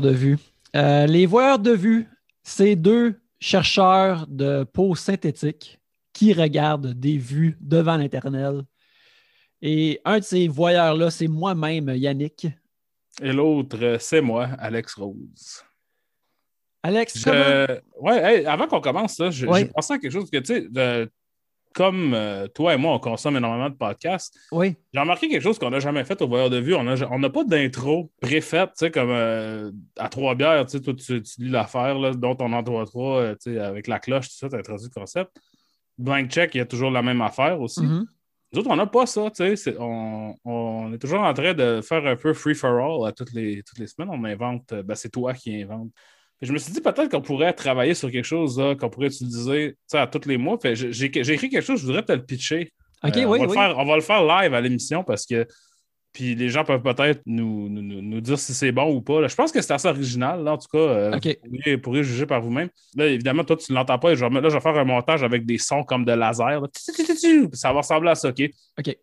Voyeurs de vue. Euh, les Voyeurs de vue, c'est deux chercheurs de peau synthétique qui regardent des vues devant l'Internet. Et un de ces voyeurs-là, c'est moi-même, Yannick. Et l'autre, c'est moi, Alex Rose. Alex, Je- comment- Ouais, hey, avant qu'on commence, là, je- Ouais. j'ai pensé à quelque chose que, tu sais, comme euh, toi et moi, on consomme énormément de podcasts, Oui, j'ai remarqué quelque chose qu'on n'a jamais fait au Voyeur de Vue. On n'a on pas d'intro préfaite, tu sais, comme euh, à trois bières, tu sais, toi, tu, tu lis l'affaire, dont on en trois, trois, euh, tu sais, avec la cloche, tout ça, tu as introduit le concept. Blank check, il y a toujours la même affaire aussi. mhm. Nous autres, on n'a pas ça, tu sais. On, on est toujours en train de faire un peu free for all à toutes les, toutes les semaines. On invente, ben, c'est toi qui invente. Je me suis dit peut-être qu'on pourrait travailler sur quelque chose qu'on pourrait utiliser à tous les mois. J'ai, écrit quelque chose, je voudrais te le pitcher. OK, Euh, oui, on, va oui. Le faire, on va le faire live à l'émission parce que. Puis les gens peuvent peut-être nous, nous, nous- dire si c'est bon ou pas. là. Je pense que c'est assez original, là, en tout cas. euh. Vous pourriez, pourriez juger par vous-même. Là, évidemment, toi, tu ne l'entends pas. et je vais- là, je vais faire un montage avec des sons comme de laser. là. Ça va ressembler à ça, OK? OK.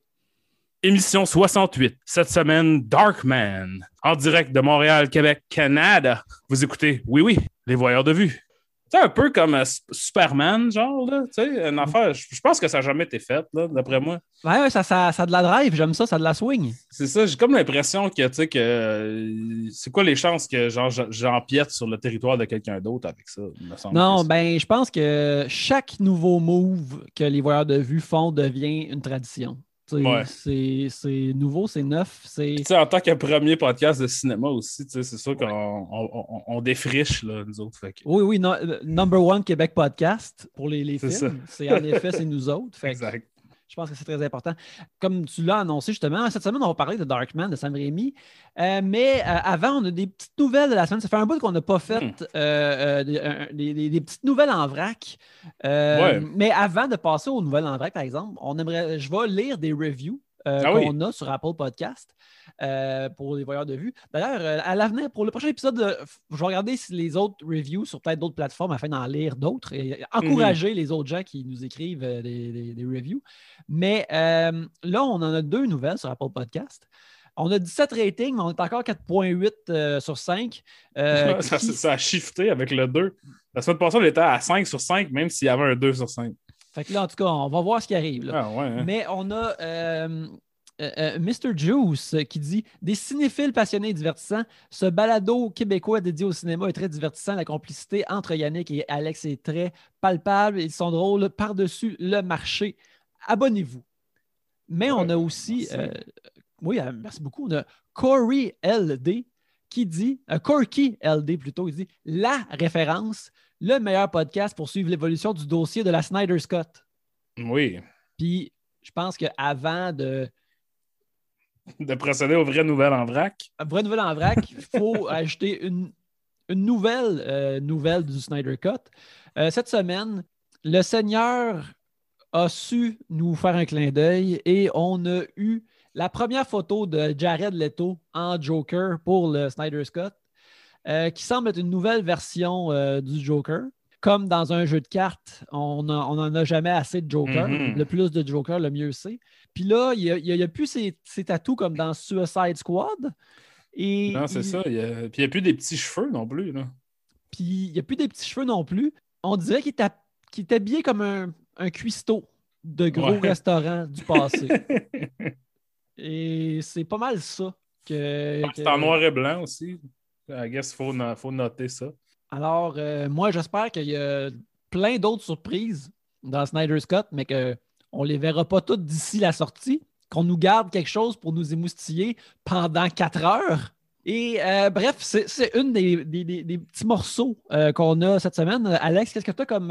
Émission 68. Cette semaine, Darkman. En direct de Montréal, Québec, Canada. Vous écoutez, oui, oui, les voyeurs de vue. C'est un peu comme euh, Superman, genre, là. Tu sais, une affaire. Je pense que ça n'a jamais été fait, là, d'après moi. Ouais, ouais, ça, ça, ça a de la drive, j'aime ça, ça a de la swing. C'est ça, j'ai comme l'impression que, tu sais, que. euh, c'est quoi les chances que, genre, j'empiète sur le territoire de quelqu'un d'autre avec ça? il me semble Non, ben, je pense que chaque nouveau move que les voyeurs de vue font devient une tradition. Ouais. C'est nouveau, c'est neuf, c'est. Tu sais, en tant que premier podcast de cinéma aussi, c'est sûr qu'on on, on- on défriche, là, nous autres. Fait que- Oui, oui, no- euh, number one Québec podcast pour les, les films. C'est en effet, c'est nous autres. Fait Exact. Je pense que c'est très important. Comme tu l'as annoncé justement, cette semaine, on va parler de Darkman de Sam Raimi. Euh, mais euh, avant, on a des petites nouvelles de la semaine. Ça fait un bout qu'on n'a pas fait Hmm. euh, des, petites nouvelles en vrac. Ouais. Mais avant de passer aux nouvelles en vrac, par exemple, on aimerait, je vais lire des reviews euh, Ah oui. qu'on a sur Apple Podcast euh, pour les voyeurs de vue. D'ailleurs, euh, à l'avenir, pour le prochain épisode, euh, je vais regarder si les autres reviews sur peut-être d'autres plateformes afin d'en lire d'autres et encourager les autres gens qui nous écrivent des, des- des reviews. Mais là, on en a deux nouvelles sur Apple Podcast. On a 17 ratings, mais on est encore 4.8 euh, sur 5. euh, ça, qui- ça a shifté avec le 2. La semaine passée, on était à 5 sur 5, même s'il y avait un 2 sur 5. Fait que là, en tout cas, on va voir ce qui arrive. là. Ah ouais, hein? Mais on a euh, euh, euh, Mr. Juice qui dit Des cinéphiles passionnés et divertissants, ce balado québécois dédié au cinéma est très divertissant. La complicité entre Yannick et Alex est très palpable. Ils sont drôles par-dessus le marché. Abonnez-vous. Mais on a aussi, euh, oui, merci beaucoup. On a Corey LD qui dit, euh, Corky LD plutôt, il dit la référence, le meilleur podcast pour suivre l'évolution du dossier de la Snyder Scott. Oui. Puis je pense qu'avant de. De procéder aux vraies nouvelles en vrac. Vraie nouvelle en vrac, il faut ajouter une, une nouvelle euh, nouvelle du Snyder Cut. Euh, cette semaine, le Seigneur a su nous faire un clin d'œil et on a eu la première photo de Jared Leto en Joker pour le Snyder Scott, euh, qui semble être une nouvelle version euh, du Joker. Comme dans un jeu de cartes, on n'en a jamais assez de Joker. Mhm. Le plus de Joker, le mieux c'est. Puis là, il n'y a, plus ces, ces tatous comme dans Suicide Squad. Et Non, c'est il- ça. il y a- Puis il n'y a plus des petits cheveux non plus. Là. Puis il n'y a plus des petits cheveux non plus. On dirait qu'il est, qu'il est habillé comme un, un cuistot de gros Ouais. restaurants du passé. Et c'est pas mal ça. Que, C'est que- en noir et blanc aussi. I guess faut, faut noter ça. Alors, euh, moi, j'espère qu'il y a plein d'autres surprises dans Snyder Scott, mais qu'on ne les verra pas toutes d'ici la sortie, qu'on nous garde quelque chose pour nous émoustiller pendant quatre heures. Et euh, bref, c'est une des, petits morceaux euh, qu'on a cette semaine. Alex, qu'est-ce que tu as comme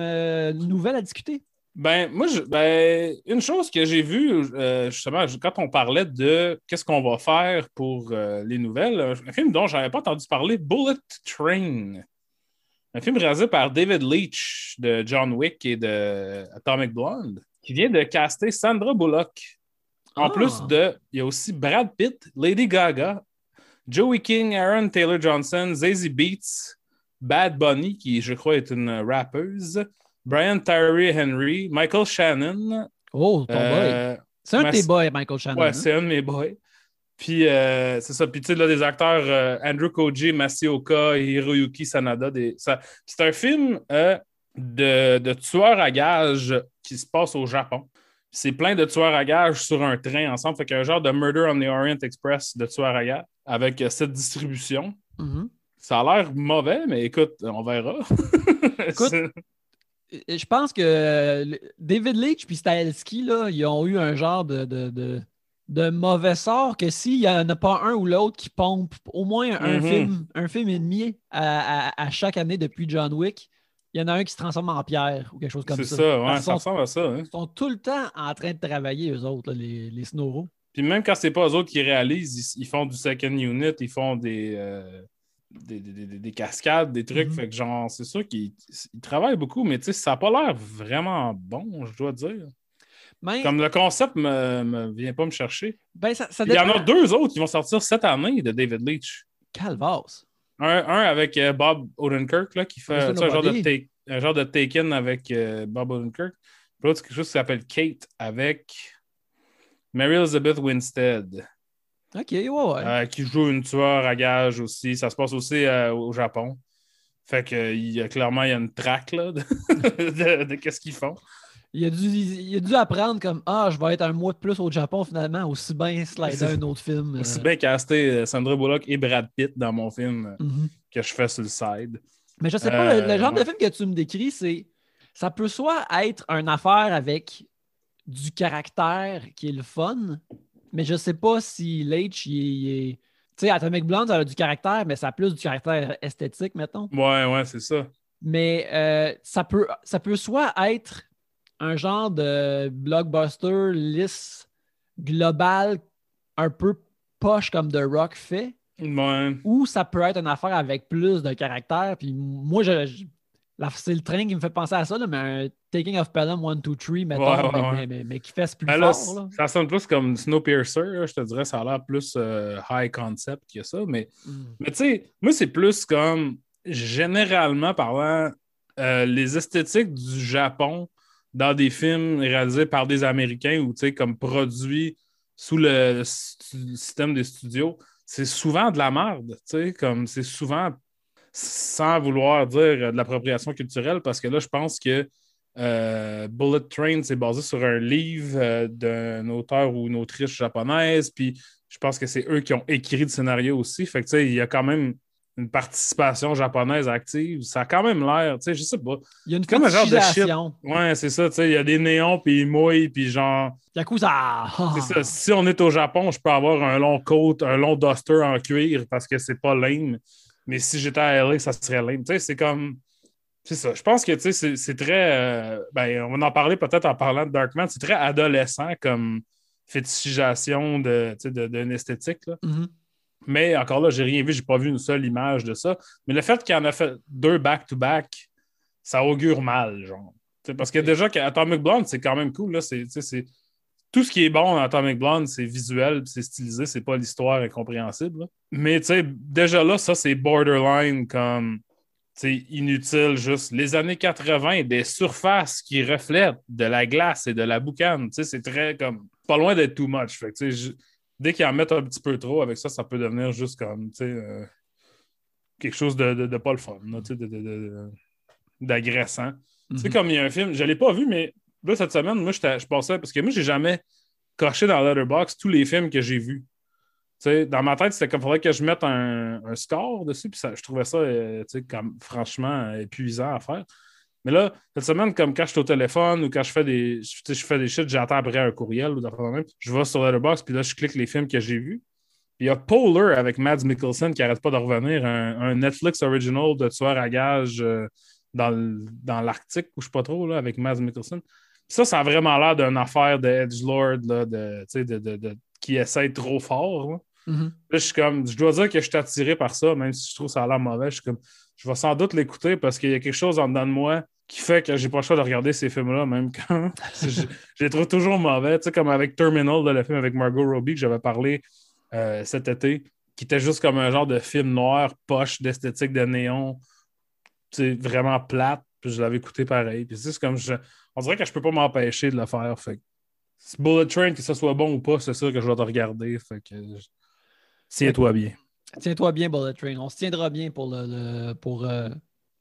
nouvelle à discuter? Ben, moi, je- ben, une chose que j'ai vue, euh, justement, quand on parlait de qu'est-ce qu'on va faire pour euh, les nouvelles, un film dont je n'avais pas entendu parler, Bullet Train. Un film réalisé par David Leitch de John Wick et de Atomic Blonde, qui vient de caster Sandra Bullock. En Ah. plus de, il y a aussi Brad Pitt, Lady Gaga, Joey King, Aaron Taylor Johnson, Zazie Beats, Bad Bunny, qui je crois est une rappeuse, Brian Tyree Henry, Michael Shannon. Oh, ton boy. euh, C'est un de tes boys, Michael Shannon. ouais, hein? c'est un de mes boys. Puis euh, c'est ça. Puis tu sais, là, des acteurs euh, Andrew Koji, Masioka, Hiroyuki Sanada. Des, ça, c'est un film de, de tueurs à gages qui se passe au Japon. C'est plein de tueurs à gages sur un train ensemble. Fait qu'un genre de Murder on the Orient Express de tueurs à gages avec cette distribution. Mhm. Ça a l'air mauvais, mais écoute, on verra. Écoute, Je pense que euh, David Leitch puis Stahelski, là, ils ont eu un genre de, de, de, de mauvais sort que s'il n'y en a pas un ou l'autre qui pompe au moins un, Mhm. film, un film et demi à, à- à chaque année depuis John Wick, il y en a un qui se transforme en pierre ou quelque chose comme c'est ça. ça, ouais, ça ressemble à ça. hein. sont, sont tout le temps en train de travailler, eux autres, là, les, les Snoro. Puis même quand c'est pas eux autres qui réalisent, ils, ils font du second unit, ils font des, euh, des, des- des- des cascades, des trucs. Mhm. Fait que genre, c'est sûr qu'ils ils travaillent beaucoup, mais tu sais, ça n'a pas l'air vraiment bon, je dois dire. Mais Comme le concept me, me vient pas me chercher. ben, ça, ça Il y en a deux autres qui vont sortir cette année de David Leitch. Calvas. Un, un avec euh, Bob Odenkirk, là, qui fait un genre, de take- un genre de Taken avec euh, Bob Odenkirk. Puis l'autre, c'est quelque chose qui s'appelle Kate avec Mary Elizabeth Winstead. OK, ouais, ouais. Euh, qui joue une tueur à gage aussi. Ça se passe aussi euh, au Japon. Fait que il y a clairement il y a une traque là, de, de- de qu'est-ce qu'ils font. Il, a dû, il a dû apprendre comme Ah, je vais être un mois de plus au Japon finalement, aussi bien slider un autre film. euh. Aussi bien casté euh, Sandra Bullock et Brad Pitt dans mon film euh, Mhm. que je fais sur le side. Mais je sais pas, le- le, Euh, genre de film que tu me décris, c'est. Ça peut soit être une affaire avec du caractère qui est le fun, mais je sais pas si Leitch, il, est-. Tu sais, Atomic Blonde, ça a du caractère, mais ça a plus du caractère esthétique, mettons. Ouais, ouais, c'est ça. Mais euh, ça, peut, ça peut soit être un genre de blockbuster lisse global, un peu poche comme The Rock fait, Ouais. ou ça peut être une affaire avec plus de caractère. Puis moi, je, c'est le train qui me fait penser à ça, là, mais un Taking of Pelham 1, 2, 3, mettons, Ouais, ouais, mais, ouais. mais- mais- mais qui fait plus là, fort. là. ça sonne plus comme Snowpiercer, là, je te dirais, ça a l'air plus euh, high concept que ça. Mais, Mm. mais tu sais, moi, c'est plus comme, généralement parlant, euh, les esthétiques du Japon dans des films réalisés par des Américains ou, tu sais, comme produits sous le système des studios, c'est souvent de la merde, tu sais, comme c'est souvent sans vouloir dire euh, de l'appropriation culturelle, parce que là, je pense que euh, Bullet Train, c'est basé sur un livre euh, d'un auteur ou une autrice japonaise, puis je pense que c'est eux qui ont écrit le scénario aussi. Fait que, tu sais, il y a quand même une participation japonaise active. Ça a quand même l'air, tu sais, je sais pas. Il y a une comme un genre de shit. Ouais, c'est ça, tu sais, il y a des néons, puis ils mouillent, puis genre, Yakuza! c'est ça. Si on est au Japon, je peux avoir un long coat, un long duster en cuir parce que c'est pas lame. Mais si j'étais à LA, ça serait lame. Tu sais, c'est comme. C'est ça. Je pense que tu sais, c'est- c'est très. euh, ben, on va en parler peut-être en parlant de Darkman. C'est très adolescent comme fétichisation de, tu sais, de- d'une esthétique. là. Mhm. Mais encore là, j'ai rien vu, j'ai pas vu une seule image de ça. Mais le fait qu'il en a fait deux back-to-back, ça augure mal, genre. Tu sais, parce que déjà qu'Atomic Blonde, c'est quand même cool. Là. C'est... Tout ce qui est bon dans Atomic Blonde, c'est visuel, c'est stylisé, c'est pas l'histoire incompréhensible. là. Mais tu sais, déjà là, ça, c'est borderline comme tu sais, inutile, juste les années 80, des surfaces qui reflètent de la glace et de la boucane. Tu sais, c'est très comme pas loin d'être too much. Fait que, tu sais, je- dès qu'ils en mettent un petit peu trop avec ça, ça peut devenir juste comme tu sais, euh, quelque chose de, de, de pas le fun, là, tu sais, de- de- de- d'agressant. Tu sais, Mhm. comme il y a un film, je ne l'ai pas vu, mais là, cette semaine, moi, je pensais, parce que moi, j'ai jamais coché dans Letterboxd tous les films que j'ai vus. Dans ma tête, c'était comme faudrait que je mette un, score dessus, puis je trouvais ça, euh, comme franchement euh, épuisant à faire. Mais là, cette semaine, comme quand je suis au téléphone ou quand je fais des, je, fais des shit, j'attends après un courriel ou je vais sur Letterboxd, puis là, je clique les films que j'ai vus. Il y a Polar avec Mads Mikkelsen qui n'arrête pas de revenir, un, Netflix original de tueur à gages euh, dans l'Arctique, ou je sais pas trop, là, avec Mads Mikkelsen. Ça, ça a vraiment l'air d'une affaire de Edgelord là, de, de, de- de- qui essaie trop fort. là. Mhm. Là, je suis comme, je dois dire que je suis attiré par ça, même si je trouve ça a l'air mauvais. Je suis comme, je vais sans doute l'écouter parce qu'il y a quelque chose en dedans de moi qui fait que j'ai pas le choix de regarder ces films-là, même quand je, je les trouve toujours mauvais. Tu sais, comme avec Terminal, là, le film avec Margot Robbie que j'avais parlé euh, cet été, qui était juste comme un genre de film noir, poche d'esthétique de néon, tu sais, vraiment plate. Puis je l'avais écouté pareil. Puis c'est comme, je, on dirait que je peux pas m'empêcher de le faire. Fait que, Bullet Train, que ce soit bon ou pas, c'est sûr que je vais te regarder. Fait que je- Tiens-toi bien. Tiens-toi bien, Bullet Train. On se tiendra bien pour le. pour, euh,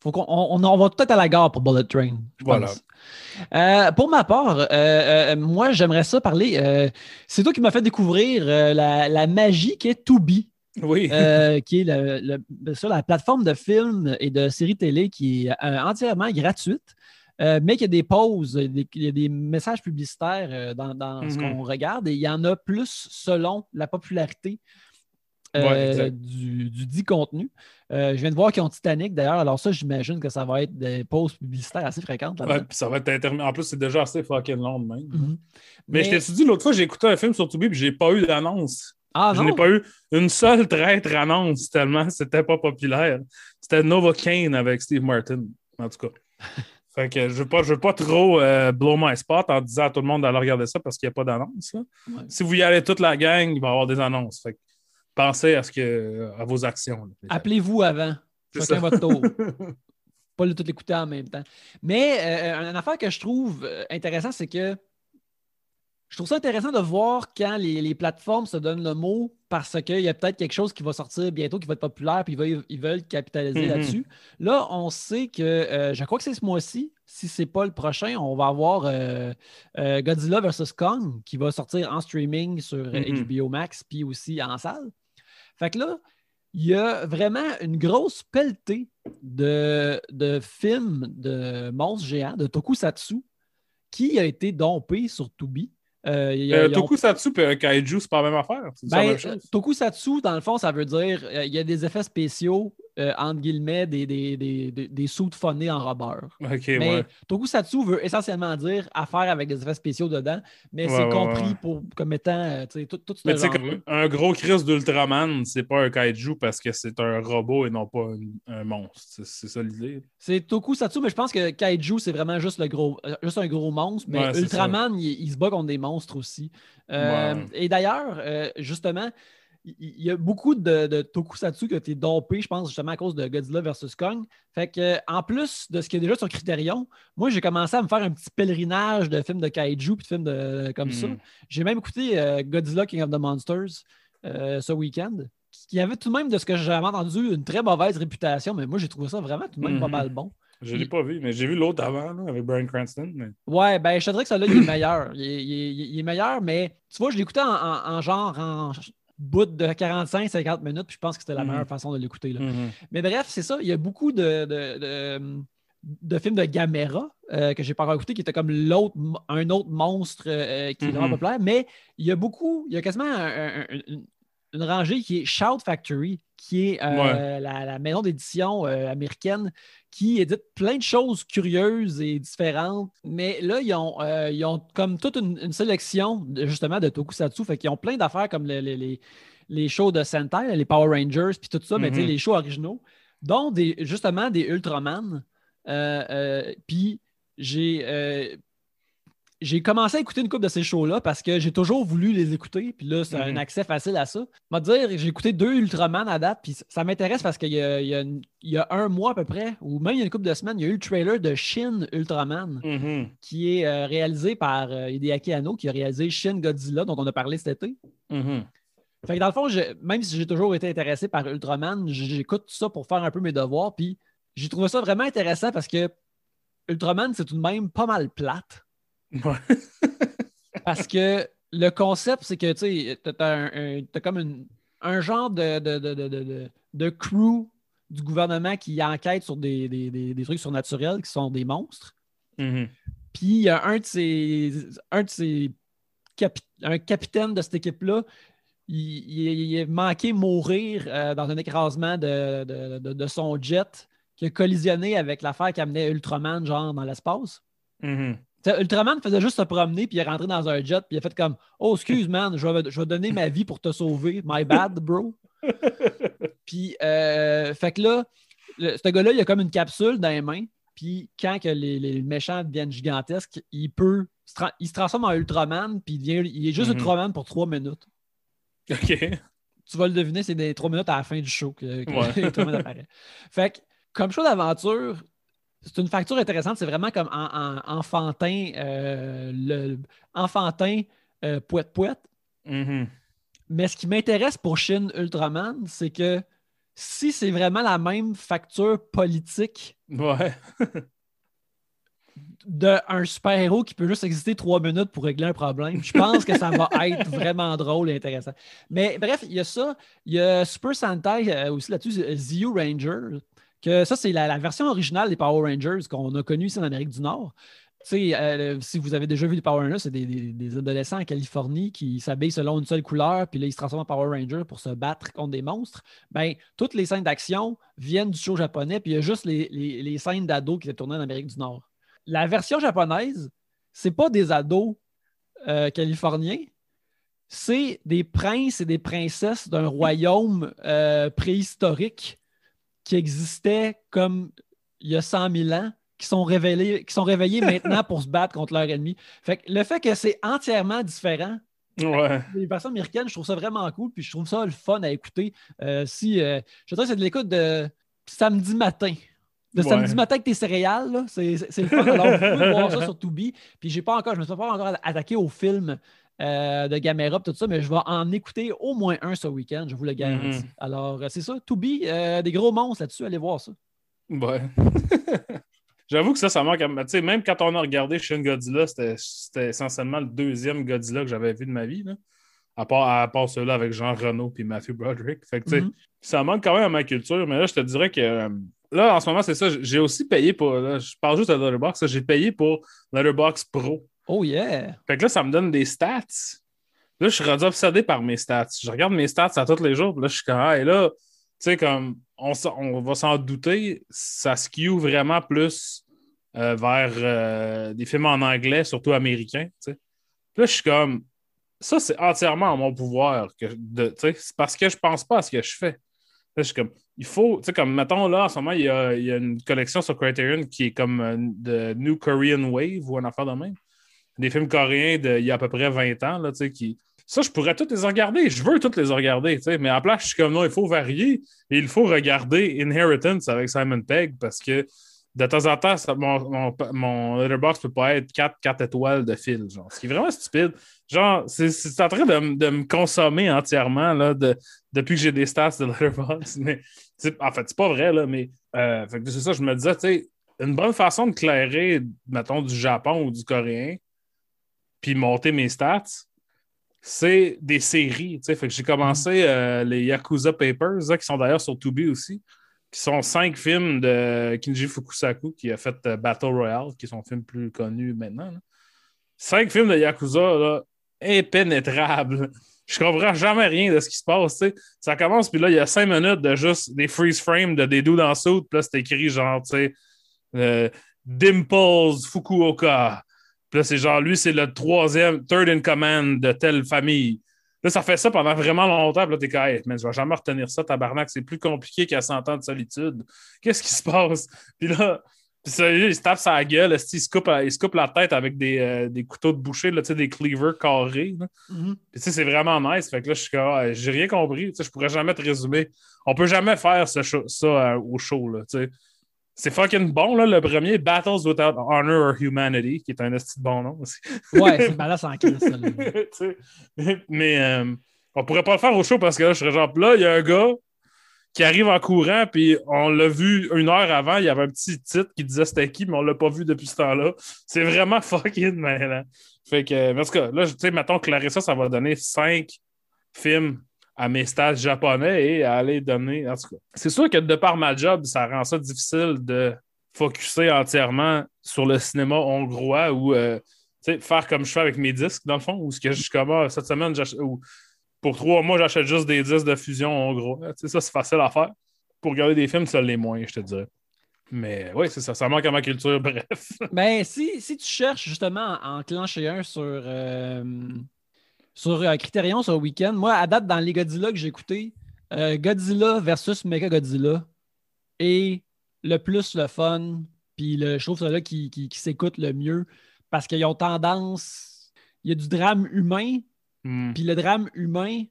faut on, on va peut-être à la gare pour Bullet Train. je Voilà. pense. Euh, pour ma part, euh, euh, moi, j'aimerais ça parler. c'est toi qui m'as fait découvrir la, la magie qui est Tubi, Oui. qui est le- sûr, la plateforme de films et de séries télé qui est entièrement gratuite. Euh, mais qu'il y a des pauses, des- il y a des messages publicitaires euh, dans, dans ce Mhm. qu'on regarde et il y en a plus selon la popularité euh, Ouais, du, du dit contenu. Euh, je viens de voir qu'ils ont Titanic d'ailleurs, alors ça, j'imagine que ça va être des pauses publicitaires assez fréquentes. Ouais, ça va être En plus, c'est déjà assez fucking long de même. Mhm. Mais, je t'ai dit l'autre fois, j'ai écouté un film sur Tubi puis j'ai pas eu d'annonce. Ah je n'ai pas eu une seule traître annonce tellement c'était pas populaire. C'était Novocaine avec Steve Martin, en tout cas. Fait que je veux pas, je veux pas trop euh, blow my spot en disant à tout le monde d'aller regarder ça parce qu'il n'y a pas d'annonce. Ouais. Si vous y allez toute la gang, il va y avoir des annonces. Fait que pensez à, ce que, à vos actions. Appelez-vous avant. Chacun votre tour. pas le tout écouter en même temps. Mais euh, une affaire que je trouve euh, intéressant, c'est que je trouve ça intéressant de voir quand les, les plateformes se donnent le mot parce qu'il y a peut-être quelque chose qui va sortir bientôt, qui va être populaire, puis ils veulent, ils veulent capitaliser Mhm. là-dessus. Là, on sait que, euh, je crois que c'est ce mois-ci, si ce n'est pas le prochain, on va avoir euh, euh, Godzilla vs. Kong qui va sortir en streaming sur euh, Mhm. HBO Max, puis aussi en salle. Fait que là, il y a vraiment une grosse pelletée de, de films de monstres géants, de tokusatsu, qui a été dompé sur Tubi. Euh, il y a- Euh, ont- Tokusatsu et un Kaiju, c'est pas la même affaire. La ben, même chose. tokusatsu, dans le fond, ça veut dire euh, il y a des effets spéciaux, euh, entre guillemets, des, des, des, des, des sous de phonés en rubber. Ok, Mais ouais. tokusatsu veut essentiellement dire affaire avec des effets spéciaux dedans, mais Ouais, c'est ouais, compris. Pour, comme étant tout, tout ce Mais tu sais, genre-là. comme un gros Chris d'Ultraman, c'est pas un kaiju parce que c'est un robot et non pas un, un monstre. C'est ça l'idée. C'est Tokusatsu, mais je pense que Kaiju, c'est vraiment juste, le gros, juste un gros monstre. Mais Ultraman, il, il se bat contre des monstres aussi. Euh. Et d'ailleurs, euh, justement, il y a beaucoup de, de Tokusatsu qui ont été dompés, je pense, justement à cause de Godzilla vs. Kong. Fait que, en plus de ce qu'il y a déjà sur Criterion, moi, j'ai commencé à me faire un petit pèlerinage de films de Kaiju puis de films de, comme ça. Mhm. J'ai même écouté euh, Godzilla King of the Monsters ce week-end, qui avait tout de même, de ce que j'avais entendu, une très mauvaise réputation, mais moi, j'ai trouvé ça vraiment tout de même pas Mhm. mal bon. Je l'ai pas vu, mais j'ai vu l'autre avant là, avec Brian Cranston. Mais... Ouais, ben je te dirais que celui-là, il est meilleur. Il est, il est- il est meilleur, mais tu vois, je l'écoutais en, en- en genre en bout de 45-50 minutes, puis je pense que c'était la Mhm. meilleure façon de l'écouter. Mhm. Mais bref, c'est ça. Il y a beaucoup de, de, de- de films de Gamera euh, que j'ai pas encore écouté, qui était comme l'autre, un autre monstre euh, qui est vraiment Mhm. populaire. Mais il y a beaucoup, il y a quasiment un- un- une, rangée qui est Shout Factory, qui est euh, la, la maison d'édition euh, américaine qui édite plein de choses curieuses et différentes. Mais là, ils ont, euh, ils ont comme toute une, une sélection de- justement de tokusatsu. Fait qu'ils ont plein d'affaires comme les, les- les- les shows de Sentai, les Power Rangers, puis tout ça, mais tu sais, Mhm. les shows originaux, dont des, justement des Ultraman. Puis j'ai j'ai commencé à écouter une couple de ces shows-là parce que j'ai toujours voulu les écouter. Puis là, c'est un Mhm. accès facile à ça. Te dire, j'ai écouté deux Ultraman à date. Puis ça m'intéresse parce qu'il y a, y y un mois à peu près, ou même il y a une couple de semaines, il y a eu le trailer de Shin Ultraman Mhm. qui est euh, réalisé par euh, Hideaki Anno, qui a réalisé Shin Godzilla, dont on a parlé cet été. Mhm. Fait que dans le fond, je- même si j'ai toujours été intéressé par Ultraman, j'écoute ça pour faire un peu mes devoirs. Puis j'ai trouvé ça vraiment intéressant parce que Ultraman, c'est tout de même pas mal plate. Ouais. Parce que le concept, c'est que tu t'as un- un- t'as comme une- un genre de, de, de, de, de- de crew du gouvernement qui enquête sur des, des- des- des trucs surnaturels qui sont des monstres. Mhm. Puis il y a un de ces, un de ces capi- un capitaine de cette équipe-là, il, il- il est manqué mourir euh, dans un écrasement de, de- de- de son jet qui a collisionné avec l'affaire qui amenait Ultraman genre dans l'espace. Mhm. Tu sais, Ultraman faisait juste se promener, puis il est rentré dans un jet, puis il a fait comme Oh, excuse, man, je vais, je vais donner ma vie pour te sauver. My bad, bro. puis, euh, fait que là, le- ce gars-là, il a comme une capsule dans les mains, puis quand que les, les méchants deviennent gigantesques, il peut. Il se transforme en Ultraman, puis il, devient- il est juste Mhm. Ultraman pour trois minutes. OK. Tu vas le deviner, c'est des trois minutes à la fin du show que, que Ouais. Ultraman apparaît. Fait que, comme show d'aventure, c'est une facture intéressante. C'est vraiment comme en, en- enfantin, euh, le, enfantin euh, poète-poète. Mhm. Mais ce qui m'intéresse pour Shin Ultraman, c'est que si c'est vraiment la même facture politique Ouais. d'un super-héros qui peut juste exister trois minutes pour régler un problème, je pense que ça va être vraiment drôle et intéressant. Mais bref, il y a ça. Il y a Super Sentai euh, aussi là-dessus, euh, Zio Ranger. Que ça, c'est la, version originale des Power Rangers qu'on a connue ici en Amérique du Nord. Euh, si vous avez déjà vu les Power Rangers, c'est des, adolescents en Californie qui s'habillent selon une seule couleur, puis là, ils se transforment en Power Rangers pour se battre contre des monstres. Ben, toutes les scènes d'action viennent du show japonais, puis il y a juste les, les- les scènes d'ados qui étaient tournées en Amérique du Nord. La version japonaise, c'est pas des ados euh, californiens, c'est des princes et des princesses d'un royaume euh, préhistorique qui existait comme il y a 100 000 ans, qui sont, révélés, qui sont réveillés maintenant pour se battre contre leur ennemi. Fait que le fait que c'est entièrement différent Ouais. des versions américaines, je trouve ça vraiment cool, puis je trouve ça le fun à écouter. Euh, si, euh, je dirais que c'est de l'écoute de samedi matin. De Ouais. samedi matin avec tes céréales, c'est le fun. Alors, vous pouvez voir ça sur Tubi. Puis j'ai pas encore, je me suis pas encore attaqué au film euh, de Gamera tout ça, mais je vais en écouter au moins un ce week-end, je vous le garantis. Mhm. Alors, euh, c'est ça, Tubi, euh, des gros monstres là-dessus, allez voir ça. Ouais. J'avoue que ça, ça manque. à- Tu sais, même quand on a regardé Shin Godzilla, c'était c'était essentiellement le deuxième Godzilla que j'avais vu de ma vie. Là. À part, à part ceux-là avec Jean Renault et Matthew Broderick. Fait que, Mhm. ça manque quand même à ma culture, mais là, je te dirais que euh, là, en ce moment, c'est ça. J'ai aussi payé pour. là, je parle juste de Letterboxd. J'ai payé pour Letterboxd Pro. Oh yeah! Fait que là, ça me donne des stats. Là, je suis rendu obsédé par mes stats. Je regarde mes stats à tous les jours. Puis là, je suis comme, ah, et là, tu sais, comme, on, va s'en douter, ça skew vraiment plus euh, vers euh, des films en anglais, surtout américains, tu sais. Puis là, je suis comme, ça, c'est entièrement en mon pouvoir. C'est parce que je pense pas à ce que je fais. Là, je suis comme, il faut, tu sais, comme, mettons, là, en ce moment, il y a, une collection sur Criterion qui est comme euh, de New Korean Wave ou un affaire de même des films coréens d'il y a à peu près 20 ans, là, qui... Ça, je pourrais tous les regarder. Je veux tous les regarder. Mais la place, je suis comme, non, il faut varier. Et il faut regarder Inheritance avec Simon Pegg parce que de temps en temps, mon, mon, mon letterbox peut pas être 4, 4 étoiles de fil, genre. Ce qui est vraiment stupide. Genre, c'est- en train de, de me consommer entièrement, là, de, depuis que j'ai des stats de letterbox. Mais, en fait, c'est pas vrai, là, mais euh, c'est ça, je me disais, tu sais, une bonne façon de clairer, mettons, du Japon ou du coréen, puis monter mes stats, c'est des séries. tu sais. Fait que j'ai commencé euh, les Yakuza Papers, là, qui sont d'ailleurs sur Tubi aussi, qui sont cinq films de Kinji Fukusaku, qui a fait euh, Battle Royale, qui est son film plus connu maintenant. là. Cinq films de Yakuza, là, impénétrables. Je comprends jamais rien de ce qui se passe. tu sais. Ça commence, puis là, il y a cinq minutes de juste des freeze frames de des dudes en saut, puis là, c'est écrit genre, tu sais, euh, Dimples Fukuoka. Puis là, c'est genre, lui, c'est le troisième, third in command de telle famille. Là, ça fait ça pendant vraiment longtemps. Puis là, t'es comme, hey, mais je vais jamais retenir ça, tabarnak. C'est plus compliqué qu'à 100 ans de solitude. Qu'est-ce qui se passe? Puis là, puis ça, il se tape sa gueule, il se, coupe, il se coupe la tête avec des, euh, des couteaux de boucher, là, des cleavers carrés. là. Mhm. Puis, tu sais, c'est vraiment nice. Fait que là, je suis comme, ah, j'ai rien compris. Je pourrais jamais te résumer. On peut jamais faire ce show- ça euh, au show, là, tu sais. C'est fucking bon, là, le premier, Battles Without Honor or Humanity, qui est un esti de bon nom aussi. Ouais, c'est balade en. Mais euh, on pourrait pas le faire au show parce que là, je serais genre, là, il y a un gars qui arrive en courant, puis on l'a vu une heure avant, il y avait un petit titre qui disait c'était qui, mais on l'a pas vu depuis ce temps-là. C'est vraiment fucking mêlant. Fait que, mais en tout cas, là, tu sais, mettons, Clarissa, ça va donner cinq films à mes stages japonais et à aller donner. En tout cas, c'est sûr que de par ma job, ça rend ça difficile de focuser entièrement sur le cinéma hongrois ou euh, faire comme je fais avec mes disques, dans le fond, ou ce que je comme ah, cette semaine, ou pour trois mois, j'achète juste des disques de fusion hongrois. Ça, c'est facile à faire. Pour regarder des films, ça l'est moins, je te dirais. Mais oui, c'est ça, ça manque à ma culture, bref. Ben, si, si tu cherches justement à enclencher un sur, euh, sur euh, Criterion sur le week-end, moi, à date, dans les Godzilla que j'ai écoutés, euh, Godzilla versus Mecha Godzilla est le plus le fun. Puis le, je trouve ça là qui, qui, qui s'écoute le mieux parce qu'ils ont tendance. Il y a du drame humain, Hmm. puis le drame humain,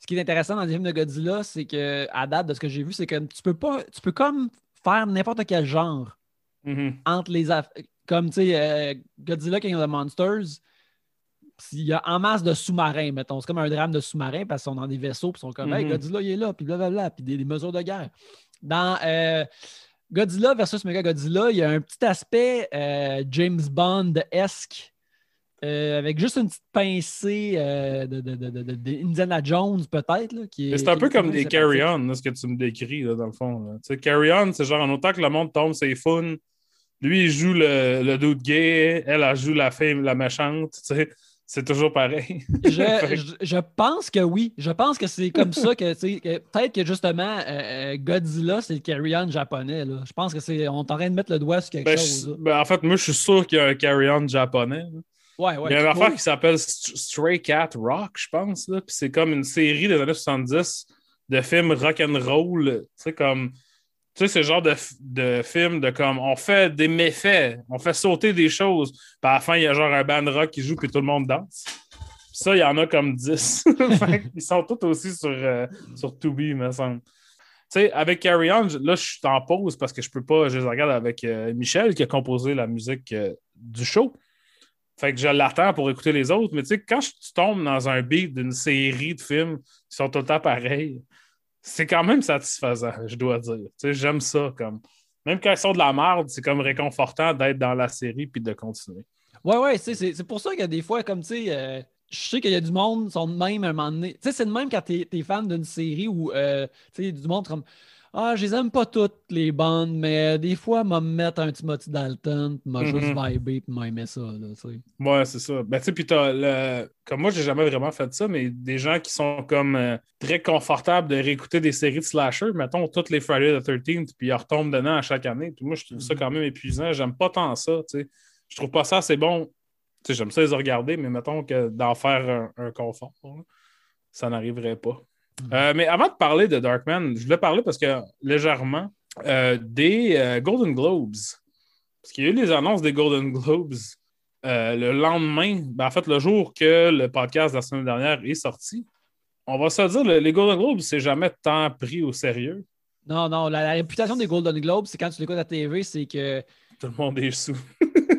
ce qui est intéressant dans les films de Godzilla, c'est que à date de ce que j'ai vu, c'est que tu peux pas, tu peux comme faire n'importe quel genre Mhm. entre les comme tu sais euh, Godzilla King of the Monsters il y a en masse de sous-marins, mettons. C'est comme un drame de sous-marins parce qu'ils sont dans des vaisseaux, puis ils sont comme, hey, Mhm. Godzilla, il est là, puis blablabla, puis des, des mesures de guerre. Dans euh, Godzilla versus Mega Godzilla, il y a un petit aspect euh, James Bond-esque. euh, avec juste une petite pincée euh, de, de, de, de- de- de Indiana Jones, peut-être. C'est un qui peu est comme des carry-on, ce que tu me décris, là, dans le fond. carry-on, c'est genre en autant que le monde tombe, c'est fun. Lui, il joue le, le dude gay, elle, elle joue la femme, la méchante. Tu sais, c'est toujours pareil. Je, je- je pense que oui. Je pense que c'est comme ça que, peut-être que justement euh, euh, Godzilla, c'est le carry-on japonais. Là. Je pense que c'est. On est en train de mettre le doigt sur quelque Ben, chose. je- ben, en fait, moi, je suis sûr qu'il y a un carry-on japonais. là. Ouais, ouais. il y a une affaire qui s'appelle St- Stray Cat Rock, je pense. là. Puis c'est comme une série des années 70 de films rock'n'roll. Tu sais, comme. Tu sais, ce genre de, de film de comme on fait des méfaits, on fait sauter des choses. Puis à la fin, il y a genre un band rock qui joue, puis tout le monde danse. Puis ça, il y en a comme 10. Fait Ils sont tous aussi sur, euh, sur me semble. Tu sais, avec Carry On, là, je suis en pause parce que je peux pas. Je les regarde avec euh, Michel qui a composé la musique euh, du show. Fait que je l'attends pour écouter les autres. Mais tu sais, quand tu tombes dans un beat d'une série de films qui sont tout le temps pareils, c'est quand même satisfaisant, je dois dire. J'aime ça. Comme... Même quand ils sont de la merde, c'est comme réconfortant d'être dans la série puis de continuer. Ouais, ouais, c'est pour ça qu'il y a des fois, comme tu sais, euh, je sais qu'il y a du monde sont de même à un moment donné. Tu sais, c'est de même quand t'es es fan d'une série où, euh, tu sais, du monde comme Ah, je les aime pas toutes les bandes, mais des fois, m'a me mettre un Timothy Dalton, puis m'a juste Mhm. vibé, puis m'a aimé ça, là. Ouais, c'est ça. Ben, tu sais, puis t'as le... Comme moi, j'ai jamais vraiment fait ça, mais des gens qui sont comme euh, très confortables de réécouter des séries de slasher, mettons, toutes les Friday the 13th, puis ils retombent dedans à chaque année. Puis moi, je trouve ça quand même épuisant. J'aime pas tant ça, tu sais. Je trouve pas ça assez bon. Tu sais, j'aime ça les regarder, mais mettons que d'en faire un, un confort, là, ça n'arriverait pas. Euh, mais avant de parler de Darkman, je voulais parler parce que légèrement euh, des euh, Golden Globes. Parce qu'il y a eu les annonces des Golden Globes le lendemain, ben, en fait, le jour que le podcast de la semaine dernière est sorti. On va se dire, le- les Golden Globes, c'est jamais tant pris au sérieux. Non, non, la, la réputation des Golden Globes, c'est quand tu l'écoutes à la TV, c'est que Tout le monde est sous.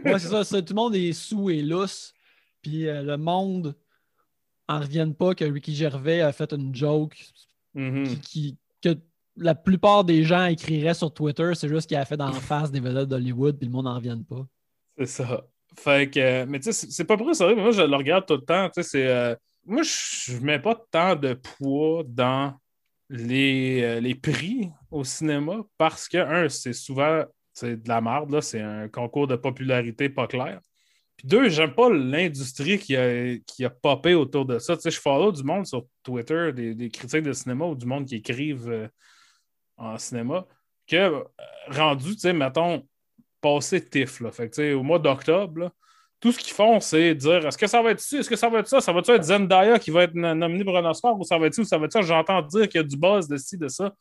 Ouais, c'est ça, Tout le monde est sous et lousse. Puis le monde en revienne pas que Ricky Gervais a fait une joke Mhm. qui, qui- que la plupart des gens écriraient sur Twitter. C'est juste qu'il a fait dans la face des vedettes d'Hollywood, puis le monde n'en revienne pas. C'est ça. Fait que, euh, mais tu sais, c'est- pas vrai, sérieux, mais moi, je le regarde tout le temps. Tu sais, c'est. euh, moi, je je mets pas tant de poids dans les, euh, les prix au cinéma parce que, un, c'est souvent c'est de la merde, là. C'est un concours de popularité pas clair. Puis deux, j'aime pas l'industrie qui a, qui a popé autour de ça. Tu sais, je follow du monde sur Twitter, des, critiques de cinéma ou du monde qui écrivent euh, en cinéma, que euh, rendu, tu sais, mettons, passé TIFF. Fait tu sais, au mois d'octobre, tout ce qu'ils font, c'est dire est-ce que ça va être ci, est-ce que ça va être ça, ça va-tu être Zendaya qui va être no- nominée pour un Oscar ou ça va être ci ou ça va être ça, j'entends dire qu'il y a du buzz de ci, de ça.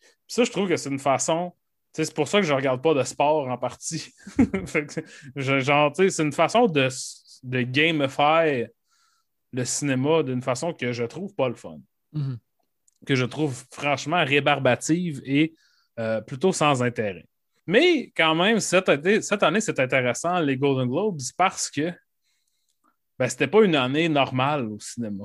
Puis ça, je trouve que c'est une façon. C'est pour ça que je ne regarde pas de sport en partie. Je- genre, c'est une façon de, de gamify le cinéma d'une façon que je trouve pas le fun. Mhm. Que je trouve franchement rébarbative et euh, plutôt sans intérêt. Mais quand même, cette, année- cette année, c'est intéressant, les Golden Globes, parce que ben, c'était pas une année normale au cinéma.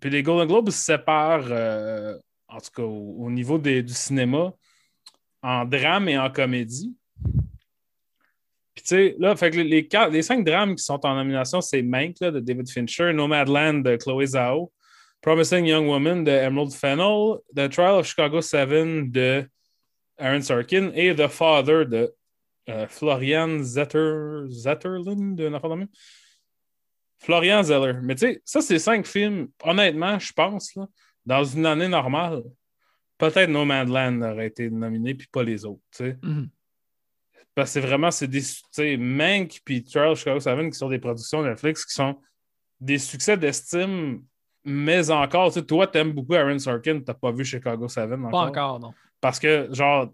Puis les Golden Globes se séparent, euh, en tout cas au, au niveau des- du cinéma, en drame et en comédie. Puis tu sais, là, fait les, cinq drames qui sont en nomination, c'est Mank là, de David Fincher, Nomadland de Chloé Zhao, Promising Young Woman de Emerald Fennell, The Trial of Chicago 7 de Aaron Sorkin et The Father de euh, Florian Zetter, Zetterlund. Florian Zeller. Mais tu sais, ça, c'est cinq films, honnêtement, je pense, dans une année normale, peut-être Nomadland aurait été nominé, puis pas les autres. tu sais. Mhm. Parce que c'est vraiment, c'est des, tu sais, Mank puis of Chicago 7 qui sont des productions Netflix qui sont des succès d'estime, mais encore, tu sais, toi, t'aimes beaucoup Aaron Sorkin, t'as pas vu Chicago 7 encore. Pas encore, non. Parce que, genre,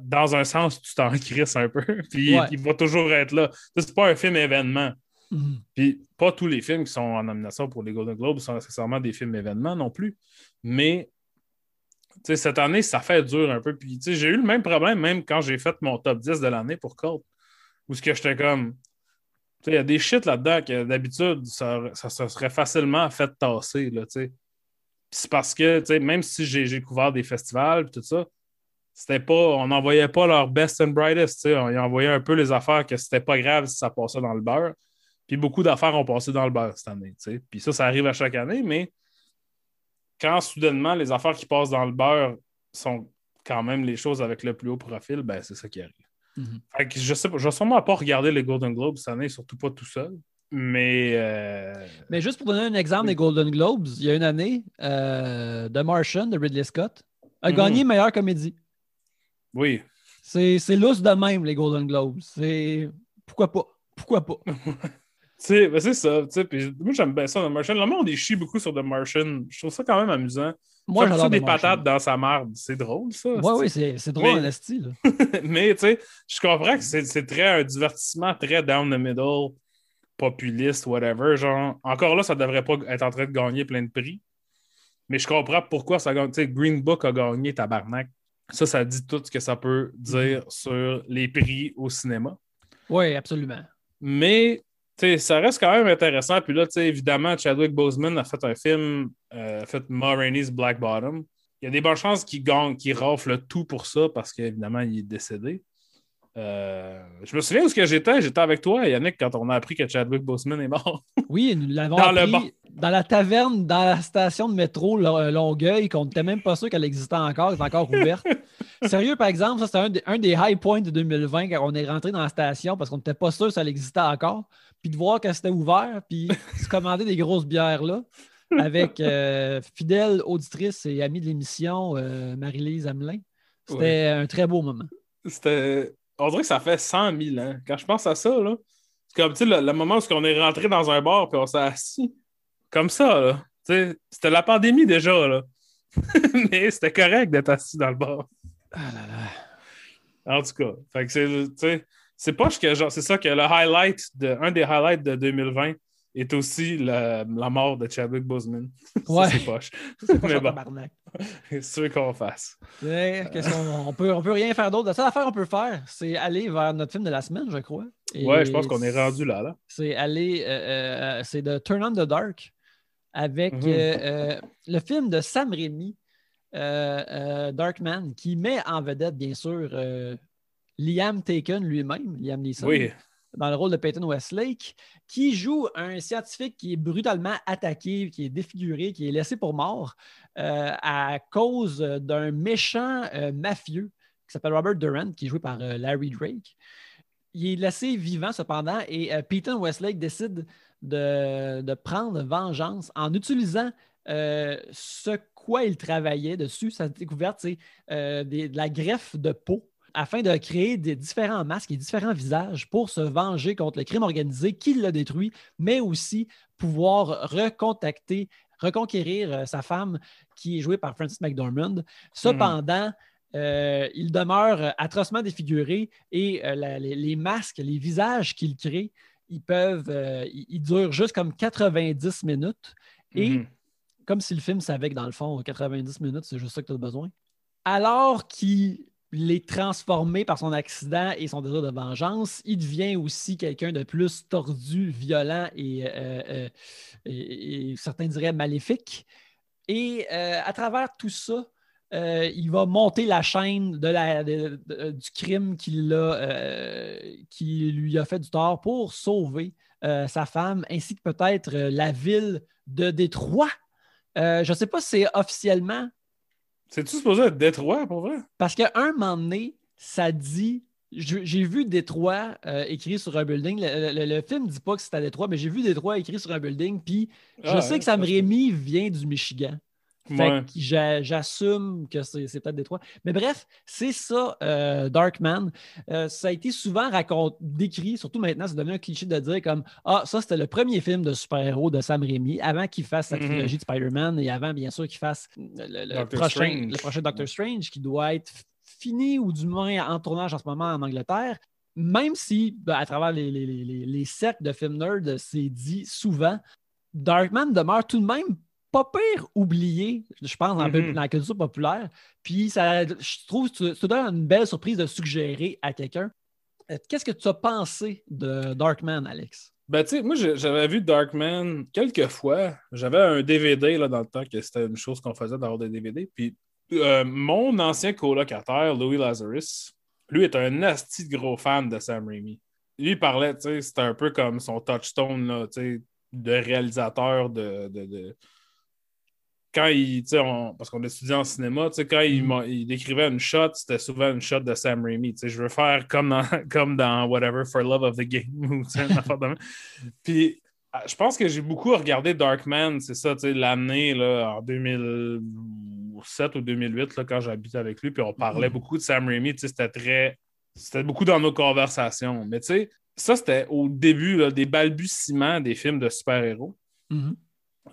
dans un sens, tu t'en crisses un peu, puis Ouais. il va toujours être là. C'est pas un film événement. Mhm. Puis pas tous les films qui sont en nomination pour les Golden Globes sont nécessairement des films événements non plus. Mais cette année, ça fait dur un peu. Puis j'ai eu le même problème même quand j'ai fait mon top 10 de l'année pour Colt. Où ce que j'étais comme Il y a des shit là-dedans que d'habitude, ça, ça, serait facilement fait tasser. Là, c'est parce que, même si j'ai couvert des festivals et tout ça, c'était pas, on n'envoyait pas leur best and brightest. On envoyait un peu les affaires que c'était pas grave si ça passait dans le beurre. Puis beaucoup d'affaires ont passé dans le beurre cette année. Puis ça, ça arrive à chaque année, mais quand soudainement les affaires qui passent dans le beurre sont quand même les choses avec le plus haut profil, ben c'est ça qui arrive. Mhm. je sais pas, je vais sûrement pas regarder les Golden Globes cette année, surtout pas tout seul. Mais. Euh, mais juste pour donner un exemple des Golden Globes, il y a une année, euh, The Martian de Ridley Scott a mhm. gagné meilleure comédie. Oui. C'est lousse de même, les Golden Globes. C'est. Pourquoi pas? Pourquoi pas? ben c'est ça. Puis moi, j'aime bien ça, The Martian. Le monde, est chie beaucoup sur The Martian. Je trouve ça quand même amusant. Moi, j'adore des patates dans sa marde. C'est drôle, ça. Oui, oui, c'est drôle en style. mais, tu sais, je comprends que c'est très un divertissement très down the middle, populiste, whatever. Genre, encore là, ça devrait pas être en train de gagner plein de prix. Mais je comprends pourquoi ça gagne. Tu sais, Green Book a gagné Tabarnak. Ça, ça dit tout ce que ça peut dire mhm. sur les prix au cinéma. Oui, absolument. Mais ça reste quand même intéressant. Puis là, évidemment, Chadwick Boseman a fait un film, euh, a fait Ma Rainey's Black Bottom. Il y a des bonnes chances qu'il gagne, qu'il rafle tout pour ça parce qu'évidemment, il est décédé. Euh, je me souviens où ce que j'étais? J'étais avec toi, Yannick, quand on a appris que Chadwick Boseman est mort. Oui, nous l'avons appris dans la taverne, dans la station de métro Longueuil, qu'on n'était même pas sûr qu'elle existait encore, elle est encore ouverte. Sérieux, par exemple, ça c'était un, des high points de 2020 quand on est rentré dans la station parce qu'on n'était pas sûr que ça existait encore. Puis de voir que c'était ouvert, puis se commander des grosses bières là avec euh, fidèle auditrice et amie de l'émission, euh, Marie-Lise Hamelin. C'était un très beau moment. C'était on dirait que ça fait 100 000 ans. Quand je pense à ça, là, c'est comme le, le, moment où on est rentré dans un bar et on s'est assis. Comme ça, là. C'était la pandémie déjà, là. Mais c'était correct d'être assis dans le bar. Ah là là. En tout cas, c'est pas que genre, c'est ça que le highlight, de, un des highlights de 2020 est aussi la, mort de Chadwick Boseman. Ouais. c'est poche. Mais bon. C'est sûr qu'on fasse. on, peut, on peut rien faire d'autre. La seule affaire qu'on peut faire, c'est aller vers notre film de la semaine, je crois. ouais, je pense qu'on est rendu là. là. C'est aller. Euh, euh, c'est de Turn on the Dark avec mhm. euh, le film de Sam Raimi, Darkman, qui met en vedette, bien sûr, Liam Taken lui-même, Liam Neeson. Oui dans le rôle de Peyton Westlake, qui joue un scientifique qui est brutalement attaqué, qui est défiguré, qui est laissé pour mort euh, à cause d'un méchant euh, mafieux qui s'appelle Robert Durant, qui est joué par euh, Larry Drake. Il est laissé vivant cependant et Peyton Westlake décide de, prendre vengeance en utilisant ce quoi il travaillait dessus, sa découverte, c'est de la greffe de peau afin de créer des différents masques et différents visages pour se venger contre le crime organisé qui l'a détruit, mais aussi pouvoir recontacter, reconquérir euh, sa femme qui est jouée par Francis McDormand. Cependant, euh, il demeure atrocement défiguré et euh, les, masques, les visages qu'il crée, ils peuvent, ils, durent juste comme 90 minutes. Et mhm. comme si le film savait que dans le fond, 90 minutes, c'est juste ça que tu as besoin. Alors qu'il les transformer par son accident et son désir de vengeance, il devient aussi quelqu'un de plus tordu, violent et, euh, euh, certains diraient maléfique. Et euh, à travers tout ça, il va monter la chaîne du crime qui lui a fait du tort pour sauver sa femme ainsi que peut-être la ville de Détroit. je ne sais pas si c'est officiellement c'est-tu supposé être Détroit, pour vrai? Parce qu'à un moment donné, ça dit. J'ai vu Détroit euh, écrit sur un building. Le, film ne dit pas que c'est à Détroit, mais j'ai vu Détroit écrit sur un building. Puis je ah, sais que Sam Raimi vient du Michigan. Fait j'assume que c'est peut-être Détroit. Mais bref, c'est ça, euh, Darkman. Euh, ça a été souvent raconté, décrit, surtout maintenant, c'est devenu un cliché de dire comme Ah, ça, c'était le premier film de super-héros de Sam Raimi, avant qu'il fasse sa mhm. trilogie de Spider-Man et avant, bien sûr, qu'il fasse le, prochain, le prochain Doctor Strange qui doit être fini ou du moins en tournage en ce moment en Angleterre. Même si, ben, à travers les, les, les cercles de films nerds, c'est dit souvent, Darkman demeure tout de même pas pire oublié, je pense, dans, mm-hmm. la culture populaire. Puis ça, je trouve que ça donne une belle surprise de suggérer à quelqu'un. Euh, qu'est-ce que tu as pensé de Darkman, Alex? Ben, tu sais, moi, j'avais vu Darkman quelques fois. J'avais un DVD là, dans le temps que c'était une chose qu'on faisait d'avoir des DVD. Puis euh, mon ancien colocataire, Louis Lazarus, lui est un nasty gros fan de Sam Raimi. Lui, il parlait, tu sais, c'était un peu comme son touchstone là, de réalisateur de, de, quand il, on, parce qu'on étudiait en cinéma, quand il, mm. il, décrivait une shot, c'était souvent une shot de Sam Raimi. Je veux faire comme dans, comme dans Whatever for Love of the Game. Puis ah, je pense que j'ai beaucoup regardé Darkman, c'est ça, l'année en 2007 ou 2008, là, quand j'habitais avec lui, puis on parlait mm. beaucoup de Sam Raimi. C'était très. C'était beaucoup dans nos conversations. Mais tu sais, ça, c'était au début des balbutiements des films de super-héros. Mm-hmm.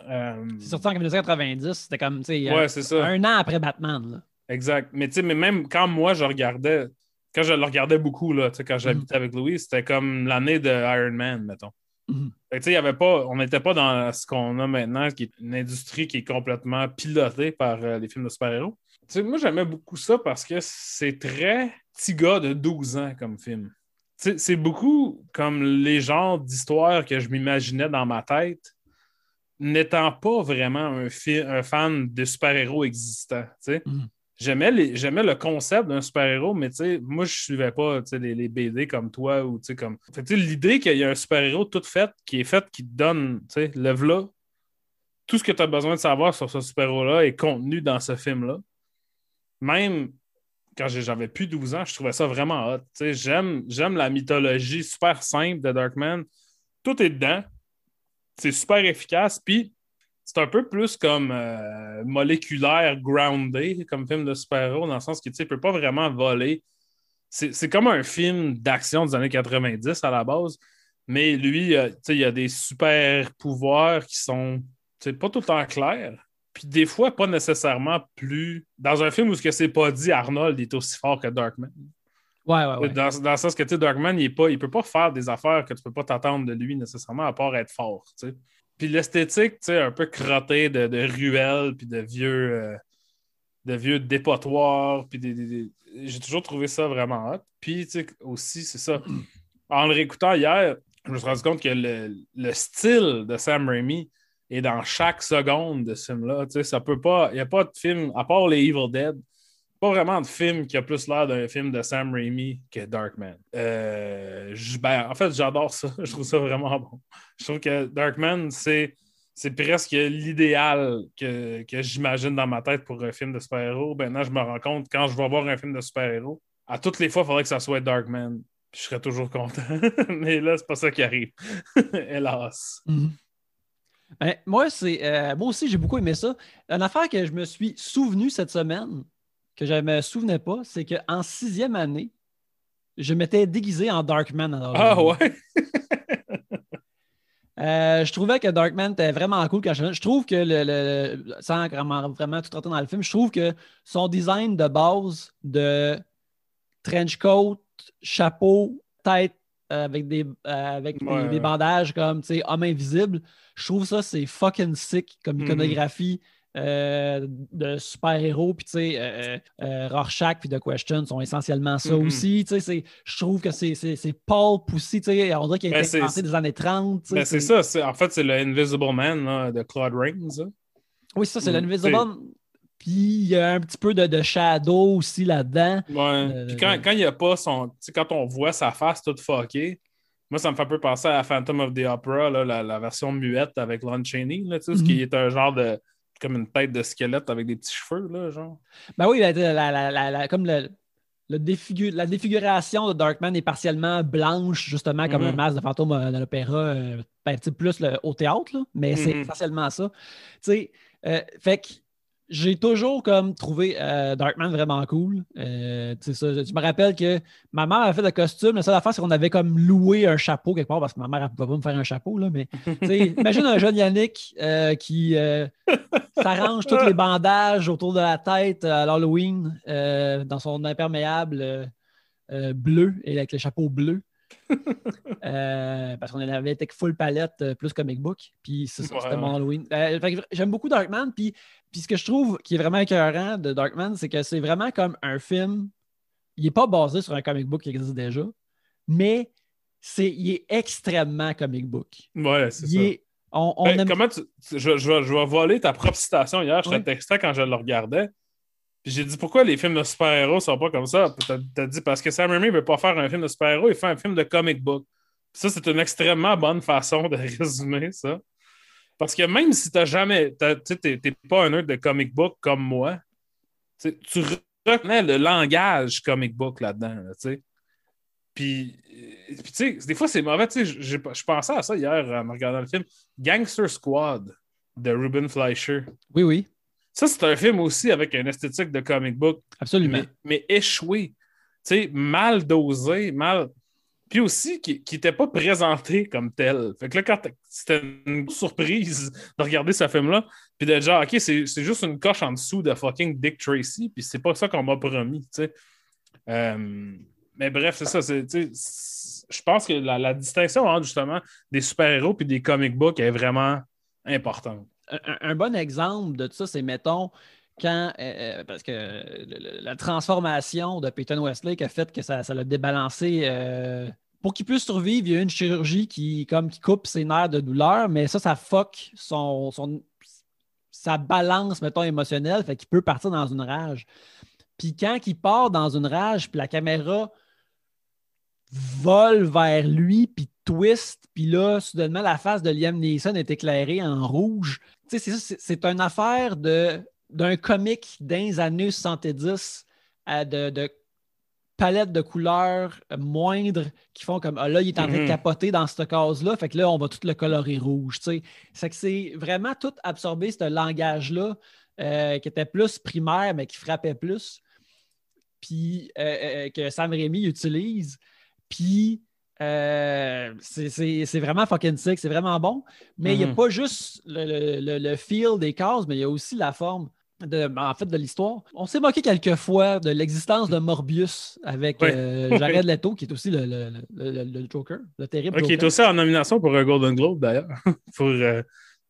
Euh, c'est sorti en 1990, c'était comme ouais, un an après Batman. Exact. Mais, mais même quand moi je regardais, quand je le regardais beaucoup, là, quand j'habitais mhm. avec Louis, c'était comme l'année de Iron Man, mettons. Mhm. y avait pas, on n'était pas dans ce qu'on a maintenant, qui est une industrie qui est complètement pilotée par euh, les films de super-héros. Moi, j'aimais beaucoup ça parce que c'est très petit gars de 12 ans comme film. C'est beaucoup comme les genres d'histoires que je m'imaginais dans ma tête n'étant pas vraiment un, un fan de super-héros existants. Mm. J'aimais, le concept d'un super-héros, mais moi, je suivais pas les, les, BD comme toi. ou comme... L'idée qu'il y a un super-héros tout fait, qui est fait, qui te donne, le v'là, tout ce que tu as besoin de savoir sur ce super-héros-là est contenu dans ce film-là. Même quand j'avais plus 12 ans, je trouvais ça vraiment hot. J'aime, j'aime la mythologie super simple de Darkman. Tout est dedans c'est super efficace. Puis c'est un peu plus comme euh, moléculaire, groundé, comme film de super-héros, dans le sens qu'il ne peut pas vraiment voler. C'est comme un film d'action des années 90 à la base, mais lui, euh, il a des super pouvoirs qui sont pas tout le temps clairs. Puis des fois, pas nécessairement plus. Dans un film où ce que c'est pas dit, Arnold est aussi fort que Darkman. Ouais, ouais, ouais. Dans, dans le sens que Darkman, il ne peut pas faire des affaires que tu ne peux pas t'attendre de lui nécessairement, à part être fort. Puis l'esthétique, un peu crottée de, de ruelles, puis de vieux, euh, de vieux dépotoirs, puis j'ai toujours trouvé ça vraiment hot. Puis aussi, c'est ça. En le réécoutant hier, je me suis rendu compte que le, le style de Sam Raimi est dans chaque seconde de ce film-là. Ça peut pas. Il n'y a pas de film, à part les Evil Dead, pas vraiment de film qui a plus l'air d'un film de Sam Raimi que Darkman. Euh, ben, en fait, j'adore ça. Je trouve ça vraiment bon. Je trouve que Darkman, c'est, c'est presque l'idéal que, j'imagine dans ma tête pour un film de super-héros. Maintenant, je me rends compte, quand je vais voir un film de super-héros, à toutes les fois, il faudrait que ça soit Darkman. je serais toujours content. Mais là, c'est pas ça qui arrive. Hélas. Mm-hmm. Ben, moi, c'est, euh, moi aussi, j'ai beaucoup aimé ça. Une affaire que je me suis souvenu cette semaine, que je ne me souvenais pas, c'est qu'en sixième année, je m'étais déguisé en Darkman. ah ouais? Euh, je trouvais que Darkman était vraiment cool quand je Je trouve que, le, sans vraiment, vraiment tout rentrer dans le film, je trouve que son design de base de trench coat, chapeau, tête euh, avec, des, euh, avec des, bandages comme homme invisible, je trouve ça c'est fucking sick comme mhm. iconographie. Euh, de super-héros, puis tu sais, euh, euh, Rorschach puis The Question sont essentiellement ça mm-hmm. aussi. Tu sais, je trouve que c'est Paul aussi, tu sais, on dirait qu'il a ben, été des années 30. Ben c'est ça, en fait, c'est le Invisible Man de Claude Rains. Oui, ça, c'est mm, l'Invisible Man. Puis il y a un petit peu de, shadow aussi là-dedans. Ouais. puis quand, quand il n'y a pas son. Quand on voit sa face toute fuckée, moi, ça me fait un peu penser à Phantom of the Opera, là, la, version muette avec Lon Chaney, là, ce qui mm-hmm. est un genre de comme une tête de squelette avec des petits cheveux, là, genre. Ben oui, comme le, la défiguration de Darkman est partiellement blanche, justement, comme un mm-hmm. masque de fantôme euh, dans l'opéra, euh, ben, plus au théâtre, là, mais c'est mm-hmm. essentiellement ça. Tu sais, euh, fait que j'ai toujours comme trouvé euh, Darkman vraiment cool. Euh, ça, je me rappelle que ma mère avait fait le costume. La seule affaire, c'est qu'on avait comme loué un chapeau quelque part parce que ma mère ne pouvait pas me faire un chapeau. Là, mais imagine un jeune Yannick euh, qui s'arrange tous les bandages autour de la tête à l'Halloween dans son imperméable bleu et avec le chapeau bleu. Euh, parce qu'on avait été full palette euh, plus comic book. Puis c'était mon Halloween. Euh, j'aime beaucoup Darkman. Puis, puis ce que je trouve qui est vraiment écœurant de Darkman, c'est que c'est vraiment comme un film. Il n'est pas basé sur un comic book qui existe déjà, mais c'est, il est extrêmement comic book. Ouais, c'est ça. est- on, on Ben, aime- Comment tu. Je, je vais- je vais voler ta propre citation hier. Je Oui. te textais quand je le regardais. Puis j'ai dit pourquoi les films de super-héros sont pas comme ça? Puis t'as t'as dit parce que Sam Raimi veut pas faire un film de super-héros, il fait un film de comic book. Ça, c'est une extrêmement bonne façon de résumer ça. Parce que même si t'as jamais. Tu t'es pas un nerd de comic book comme moi, tu reconnais le langage comic book là-dedans. là. Puis, euh, puis, tu sais, des fois, c'est mauvais. Je pensais à ça hier en regardant le film. Gangster Squad de Ruben Fleischer. Oui, oui, Ça, c'est un film aussi avec une esthétique de comic book, absolument. mais, mais échoué. Tu sais, mal dosé, mal. Puis aussi, qui n'était pas présenté comme tel. Fait que là, quand c'était une surprise de regarder ce film-là, puis de dire, OK, c'est juste une coche en dessous de fucking Dick Tracy, puis c'est pas ça qu'on m'a promis, tu sais. Euh, mais bref, c'est ça. Je pense que la, la distinction entre justement des super-héros puis des comic books est vraiment importante. Un, bon exemple de ça, c'est, mettons, quand, euh, euh, parce que la transformation de Peyton Westlake a fait que ça, ça l'a débalancé. euh, pour qu'il puisse survivre, il y a une chirurgie qui, comme, qui coupe ses nerfs de douleur, mais ça, ça fuck son, son- sa balance, mettons, émotionnelle, fait qu'il peut partir dans une rage. Puis quand il part dans une rage, puis la caméra vole vers lui, puis twist, puis là, soudainement, la face de Liam Neeson est éclairée en rouge. Tu sais, c'est une affaire de, d'un comique des années 70 à de, de palettes de couleurs moindres qui font comme, ah là, il est en train de Mhm. capoter dans cette case-là, fait que là, on va tout le colorer rouge, tu sais. C'est que c'est vraiment tout absorbé, ce langage-là, euh, qui était plus primaire, mais qui frappait plus, puis euh, euh, que Sam Raimi utilise. Puis euh, c'est- vraiment fucking sick, c'est vraiment bon. Mais il n'y a Mhm. pas juste le, le- le- le feel des cases, mais il y a aussi la forme. De, en fait, de l'histoire. On s'est moqué quelques fois de l'existence de Morbius avec euh, Jared Leto, qui est aussi le, Joker, le terrible Ok, il est Joker. aussi en nomination pour un Golden Globe d'ailleurs, pour euh,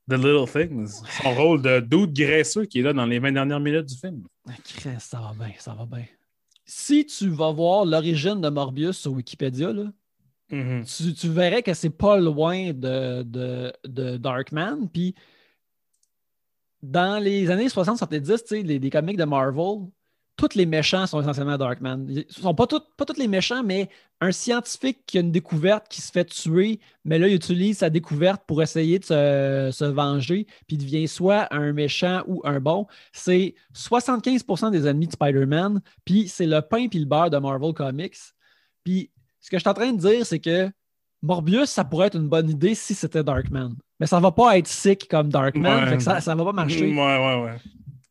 The Little Things. Son rôle de doute graisseux qui est là dans les 20 dernières minutes du film. Ah, ça va bien, ça va bien. Si tu vas voir l'origine de Morbius sur Wikipédia, là, Mhm. tu, verrais que c'est pas loin de, de, de Darkman. Puis dans les années 60-70, tu sais, les, les comics de Marvel, tous les méchants sont essentiellement Darkman. Ils sont pas, tous- pas tous les méchants, mais un scientifique qui a une découverte qui se fait tuer, mais là, il utilise sa découverte pour essayer de se, se venger, puis devient soit un méchant ou un bon. C'est 75% des ennemis de Spider-Man, puis c'est le pain puis le beurre de Marvel Comics. Puis ce que je suis en train de dire, c'est que Morbius, ça pourrait être une bonne idée si c'était Darkman. Mais ça va pas être sick comme Darkman, Ouais. fait que ça, ça va pas marcher. Ouais, ouais, ouais.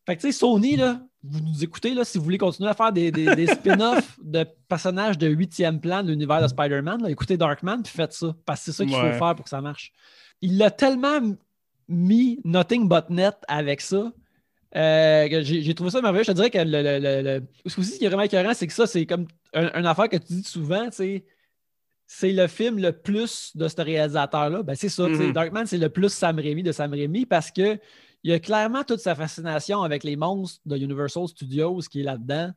Fait que tu sais, Sony, là, vous nous écoutez, là, si vous voulez continuer à faire des, des- des spin-offs de personnages de huitième plan de l'univers de Spider-Man, écoutez Darkman puis faites ça. Parce que c'est ça qu'il Ouais. faut faire pour que ça marche. Il l'a tellement mis Nothing But Net avec ça. Euh, j'ai trouvé ça merveilleux. Je te dirais que le, le- le- le- ce qui est vraiment écœurant, c'est que ça, c'est comme un- une affaire que tu dis souvent, tu sais, c'est le film le plus de ce réalisateur-là. Ben, c'est ça, sais, Mhm. Darkman, c'est le plus Sam Raimi de Sam Raimi parce que il y a clairement toute sa fascination avec les monstres de Universal Studios qui est là-dedans.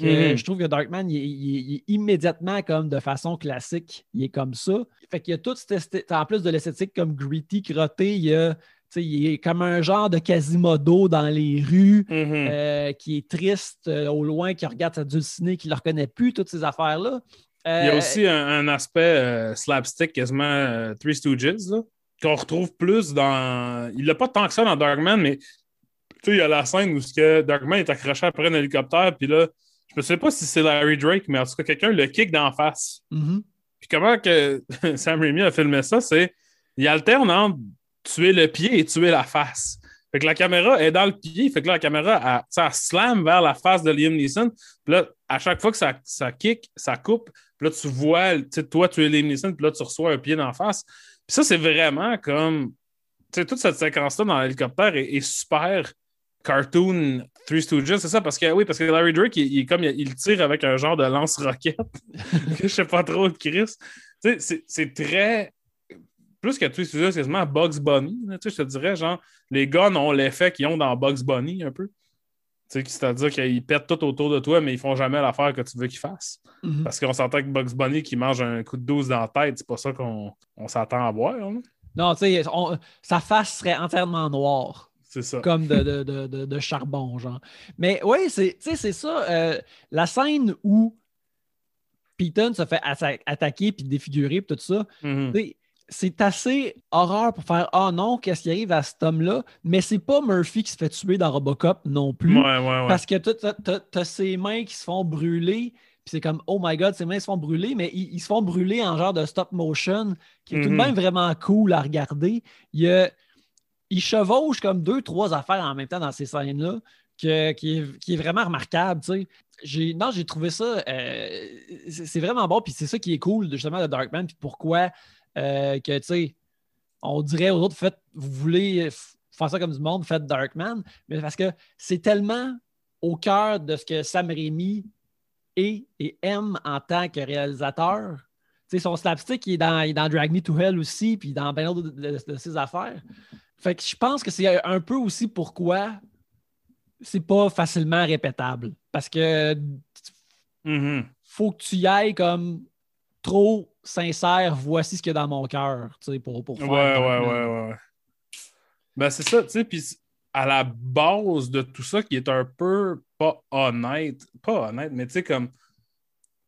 Mhm. Je trouve que Darkman, il est, il est- il est immédiatement comme de façon classique. Il est comme ça. Fait qu'il y a cette esthé- En plus de l'esthétique comme gritty, crotté, il y a. Il est comme un genre de Quasimodo dans les rues, Mhm. euh, qui est triste euh, au loin, qui regarde sa dulcinée, qui ne le reconnaît plus, toutes ces affaires-là. Il y a Euh, aussi un, un aspect slapstick, quasiment Three Stooges, qu'on retrouve plus dans. Il l'a pas tant que ça dans Darkman, mais il y a la scène où ce que Darkman est accroché après un hélicoptère, puis là, je ne sais pas si c'est Larry Drake, mais en tout cas, quelqu'un le kick d'en face. mhm. Puis comment que Sam Raimi a filmé ça, c'est il alterne entre tuer le pied et tuer la face. Fait que la caméra est dans le pied, fait que la caméra, elle slam vers la face de Liam Neeson. Puis là, à chaque fois que ça, ça kick, ça coupe, puis là, tu vois, tu toi, tu es Liam Neeson, puis là, tu reçois un pied d'en face. Puis ça, c'est vraiment comme, tu sais, toute cette séquence-là dans l'hélicoptère est, super cartoon Three Stooges, c'est ça? Parce que, oui, parce que Larry Drake, il, il comme, il, tire avec un genre de lance-roquette. je sais pas trop de Chris. C'est très. Plus que Three Stooges, c'est quasiment Bugs Bunny. là. Tu sais, je te dirais, genre, les guns ont l'effet qu'ils ont dans Bugs Bunny un peu. Tu C'est-à-dire qu'ils pètent tout autour de toi, mais ils font jamais l'affaire que tu veux qu'ils fassent. Mhm. Parce qu'on s'entend que Bugs Bunny qui mange un coup de 12 dans la tête, c'est pas ça qu'on on s'attend à voir. hein. Non, tu sais, sa face serait entièrement noire. C'est ça. comme de, de- de- de- charbon, genre. Mais oui, c'est tu sais, c'est ça. euh, la scène où Peyton se fait atta- attaquer puis défigurer puis tout ça, Mhm. tu sais, c'est assez horreur pour faire Ah non, qu'est-ce qui arrive à cet homme-là? Mais c'est pas Murphy qui se fait tuer dans Robocop non plus. Ouais, ouais, ouais. Parce que t'as- ses mains qui se font brûler, puis c'est comme Oh my god, ses mains se font brûler, mais ils, ils se font brûler en genre de stop motion, qui est tout de Mhm. même vraiment cool à regarder. Il, il chevauche comme deux, trois affaires en même temps dans ces scènes-là, que- qui, est, qui est vraiment remarquable. tu sais. J'ai, non, j'ai trouvé ça. euh, c'est c'est vraiment bon, puis c'est ça qui est cool justement de Darkman, puis pourquoi euh, que tu sais, on dirait aux autres, faites, vous voulez faire ça comme du monde, faites Darkman, mais parce que c'est tellement au cœur de ce que Sam Raimi est et aime en tant que réalisateur. Tu sais, son slapstick, il est, dans, il est dans Drag Me to Hell aussi, puis dans bien d'autres de, de- de ses affaires. Fait que je pense que c'est un peu aussi pourquoi c'est pas facilement répétable. Parce que Mhm. faut que tu y ailles comme trop sincère, voici ce qu'il y a dans mon cœur, tu sais, pour, pour Ouais, faire ouais, ouais, ouais, ouais. Ben, c'est ça, tu sais, puis à la base de tout ça, qui est un peu pas honnête, pas honnête, mais tu sais, comme,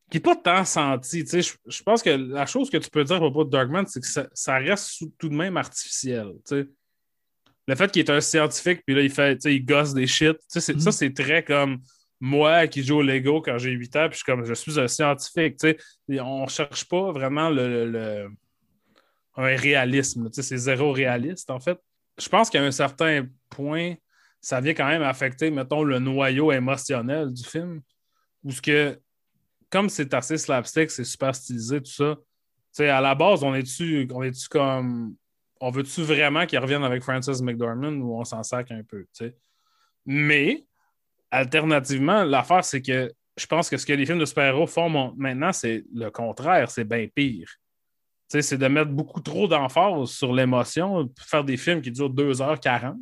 qui est pas tant senti, tu sais, je- pense que la chose que tu peux dire à propos de Darkman, c'est que ça, ça reste sous- tout de même artificiel, tu sais. Le fait qu'il est un scientifique, puis là, il fait, tu sais, il gosse des shit, tu sais, c'est- Mhm. ça, c'est très comme moi qui joue au Lego quand j'ai 8 ans, puis je suis comme, je suis un scientifique, On cherche pas vraiment le- le- un réalisme. C'est zéro réaliste, en fait. Je pense qu'à un certain point, ça vient quand même affecter, mettons, le noyau émotionnel du film. Où ce que, comme c'est assez slapstick, c'est super stylisé, tout ça, à la base, on est-tu on est comme. On veut-tu vraiment qu'il revienne avec Francis McDormand ou on s'en sac un peu? Mais, alternativement, l'affaire, c'est que je pense que ce que les films de super-héros font maintenant, c'est le contraire, c'est bien pire. C'est de mettre beaucoup trop d'emphase sur l'émotion, faire des films qui durent 2h40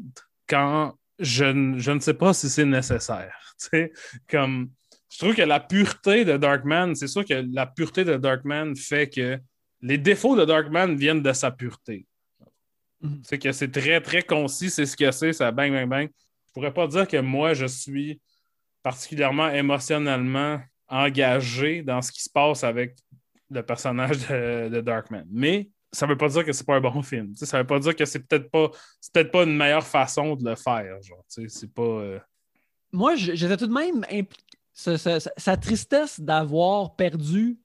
quand je, ne- je ne sais pas si c'est nécessaire. Comme, je trouve que la pureté de Darkman, c'est sûr que la pureté de Darkman fait que les défauts de Darkman viennent de sa pureté. Mhm. C'est que c'est très, très concis, c'est ce que c'est, ça bang, bang, bang. Je pourrais pas dire que moi, je suis particulièrement émotionnellement engagé dans ce qui se passe avec le personnage de, Darkman. Mais ça veut pas dire que c'est pas un bon film. Tu sais, ça veut pas dire que c'est peut-être pas peut-être pas une meilleure façon de le faire. Genre, c'est pas. euh, Moi, j'étais tout de même sa tristesse d'avoir perdu,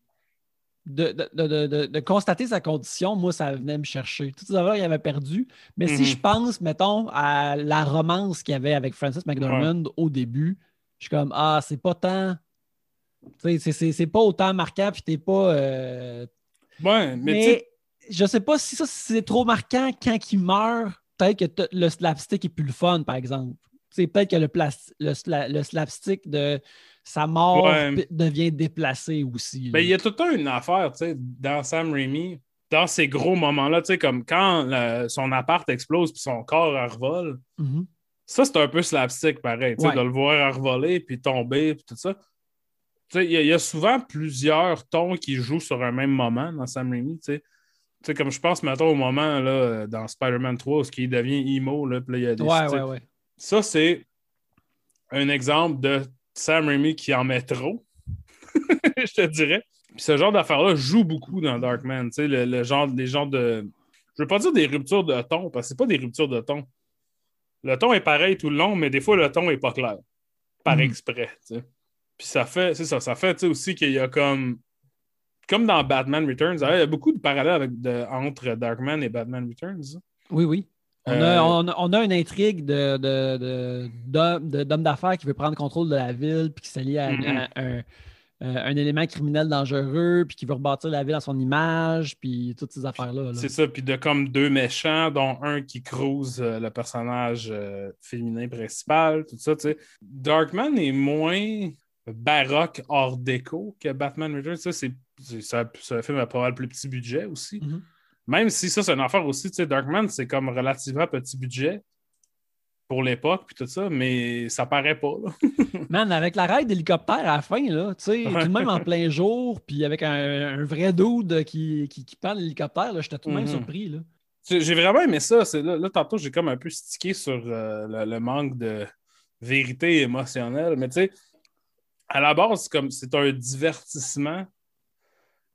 de, de- de- de- constater sa condition, moi, ça venait me chercher. Toutes ces affaires qu'il avait perdu. Mais si Mhm. je pense, mettons, à la romance qu'il y avait avec Francis McDormand au début, je suis comme, ah, c'est pas tant. C'est- pas autant marquant, puis t'es pas. euh, Ouais, mais, je sais pas si ça c'est trop marquant quand il meurt. Peut-être que le slapstick est plus le fun, par exemple. C'est peut-être que le, le, sla- le slapstick de sa mort Ouais. devient déplacé aussi. Ben, il y a tout temps une affaire, tu sais, dans Sam Raimi, dans ces gros moments-là, tu sais, comme quand le- son appart explose puis son corps revole. Mhm. Ça, c'est un peu slapstick, pareil, tu sais, Ouais. de le voir revoler puis tomber puis tout ça. Tu sais, il y, a- il y a souvent plusieurs tons qui jouent sur un même moment dans Sam Raimi, tu sais. Tu sais, comme je pense, mettons, au moment, là, dans Spider-Man 3, où il devient emo, là, puis il y a des... Ouais, ouais, ouais. Ça, c'est un exemple de Sam Raimi qui en met trop, je te dirais. Puis ce genre d'affaires-là joue beaucoup dans Darkman. Tu sais, le, le genre, les genres de. Je veux pas dire des ruptures de ton, parce que c'est pas des ruptures de ton. Le ton est pareil tout le long, mais des fois, le ton est pas clair. Par Mhm. exprès. tu sais. Puis ça fait, c'est ça, ça fait aussi qu'il y a comme. Comme dans Batman Returns, il y a beaucoup de parallèles avec de- entre Darkman et Batman Returns. Oui, oui. On, Euh, a, on, a, on a une intrigue de, de, de- d'homme de- d'homme d'affaires qui veut prendre contrôle de la ville, puis qui s'allie à, Mhm. à un, euh, un élément criminel dangereux, puis qui veut rebâtir la ville à son image, puis toutes ces affaires-là. là. C'est ça, puis de comme deux méchants, dont un qui crouse euh, le personnage euh, féminin principal, tout ça, tu sais. Darkman est moins baroque hors déco que Batman Returns. Ça, c'est, c'est, ça- c'est un film à pas mal plus petit budget aussi. Mhm. Même si ça, c'est une affaire aussi, tu sais, Darkman, c'est comme relativement petit budget. pour l'époque, puis tout ça, mais ça paraît pas. Là. Man, avec la raide d'hélicoptère à la fin, là, tu sais, tout de même en plein jour, puis avec un, vrai dude qui, qui, qui parle l'hélicoptère, j'étais tout de même Mhm. surpris. Là. J'ai vraiment aimé ça. Là, là, tantôt, j'ai comme un peu stické sur euh, le, le manque de vérité émotionnelle. Mais tu sais, à la base, c'est comme c'est un divertissement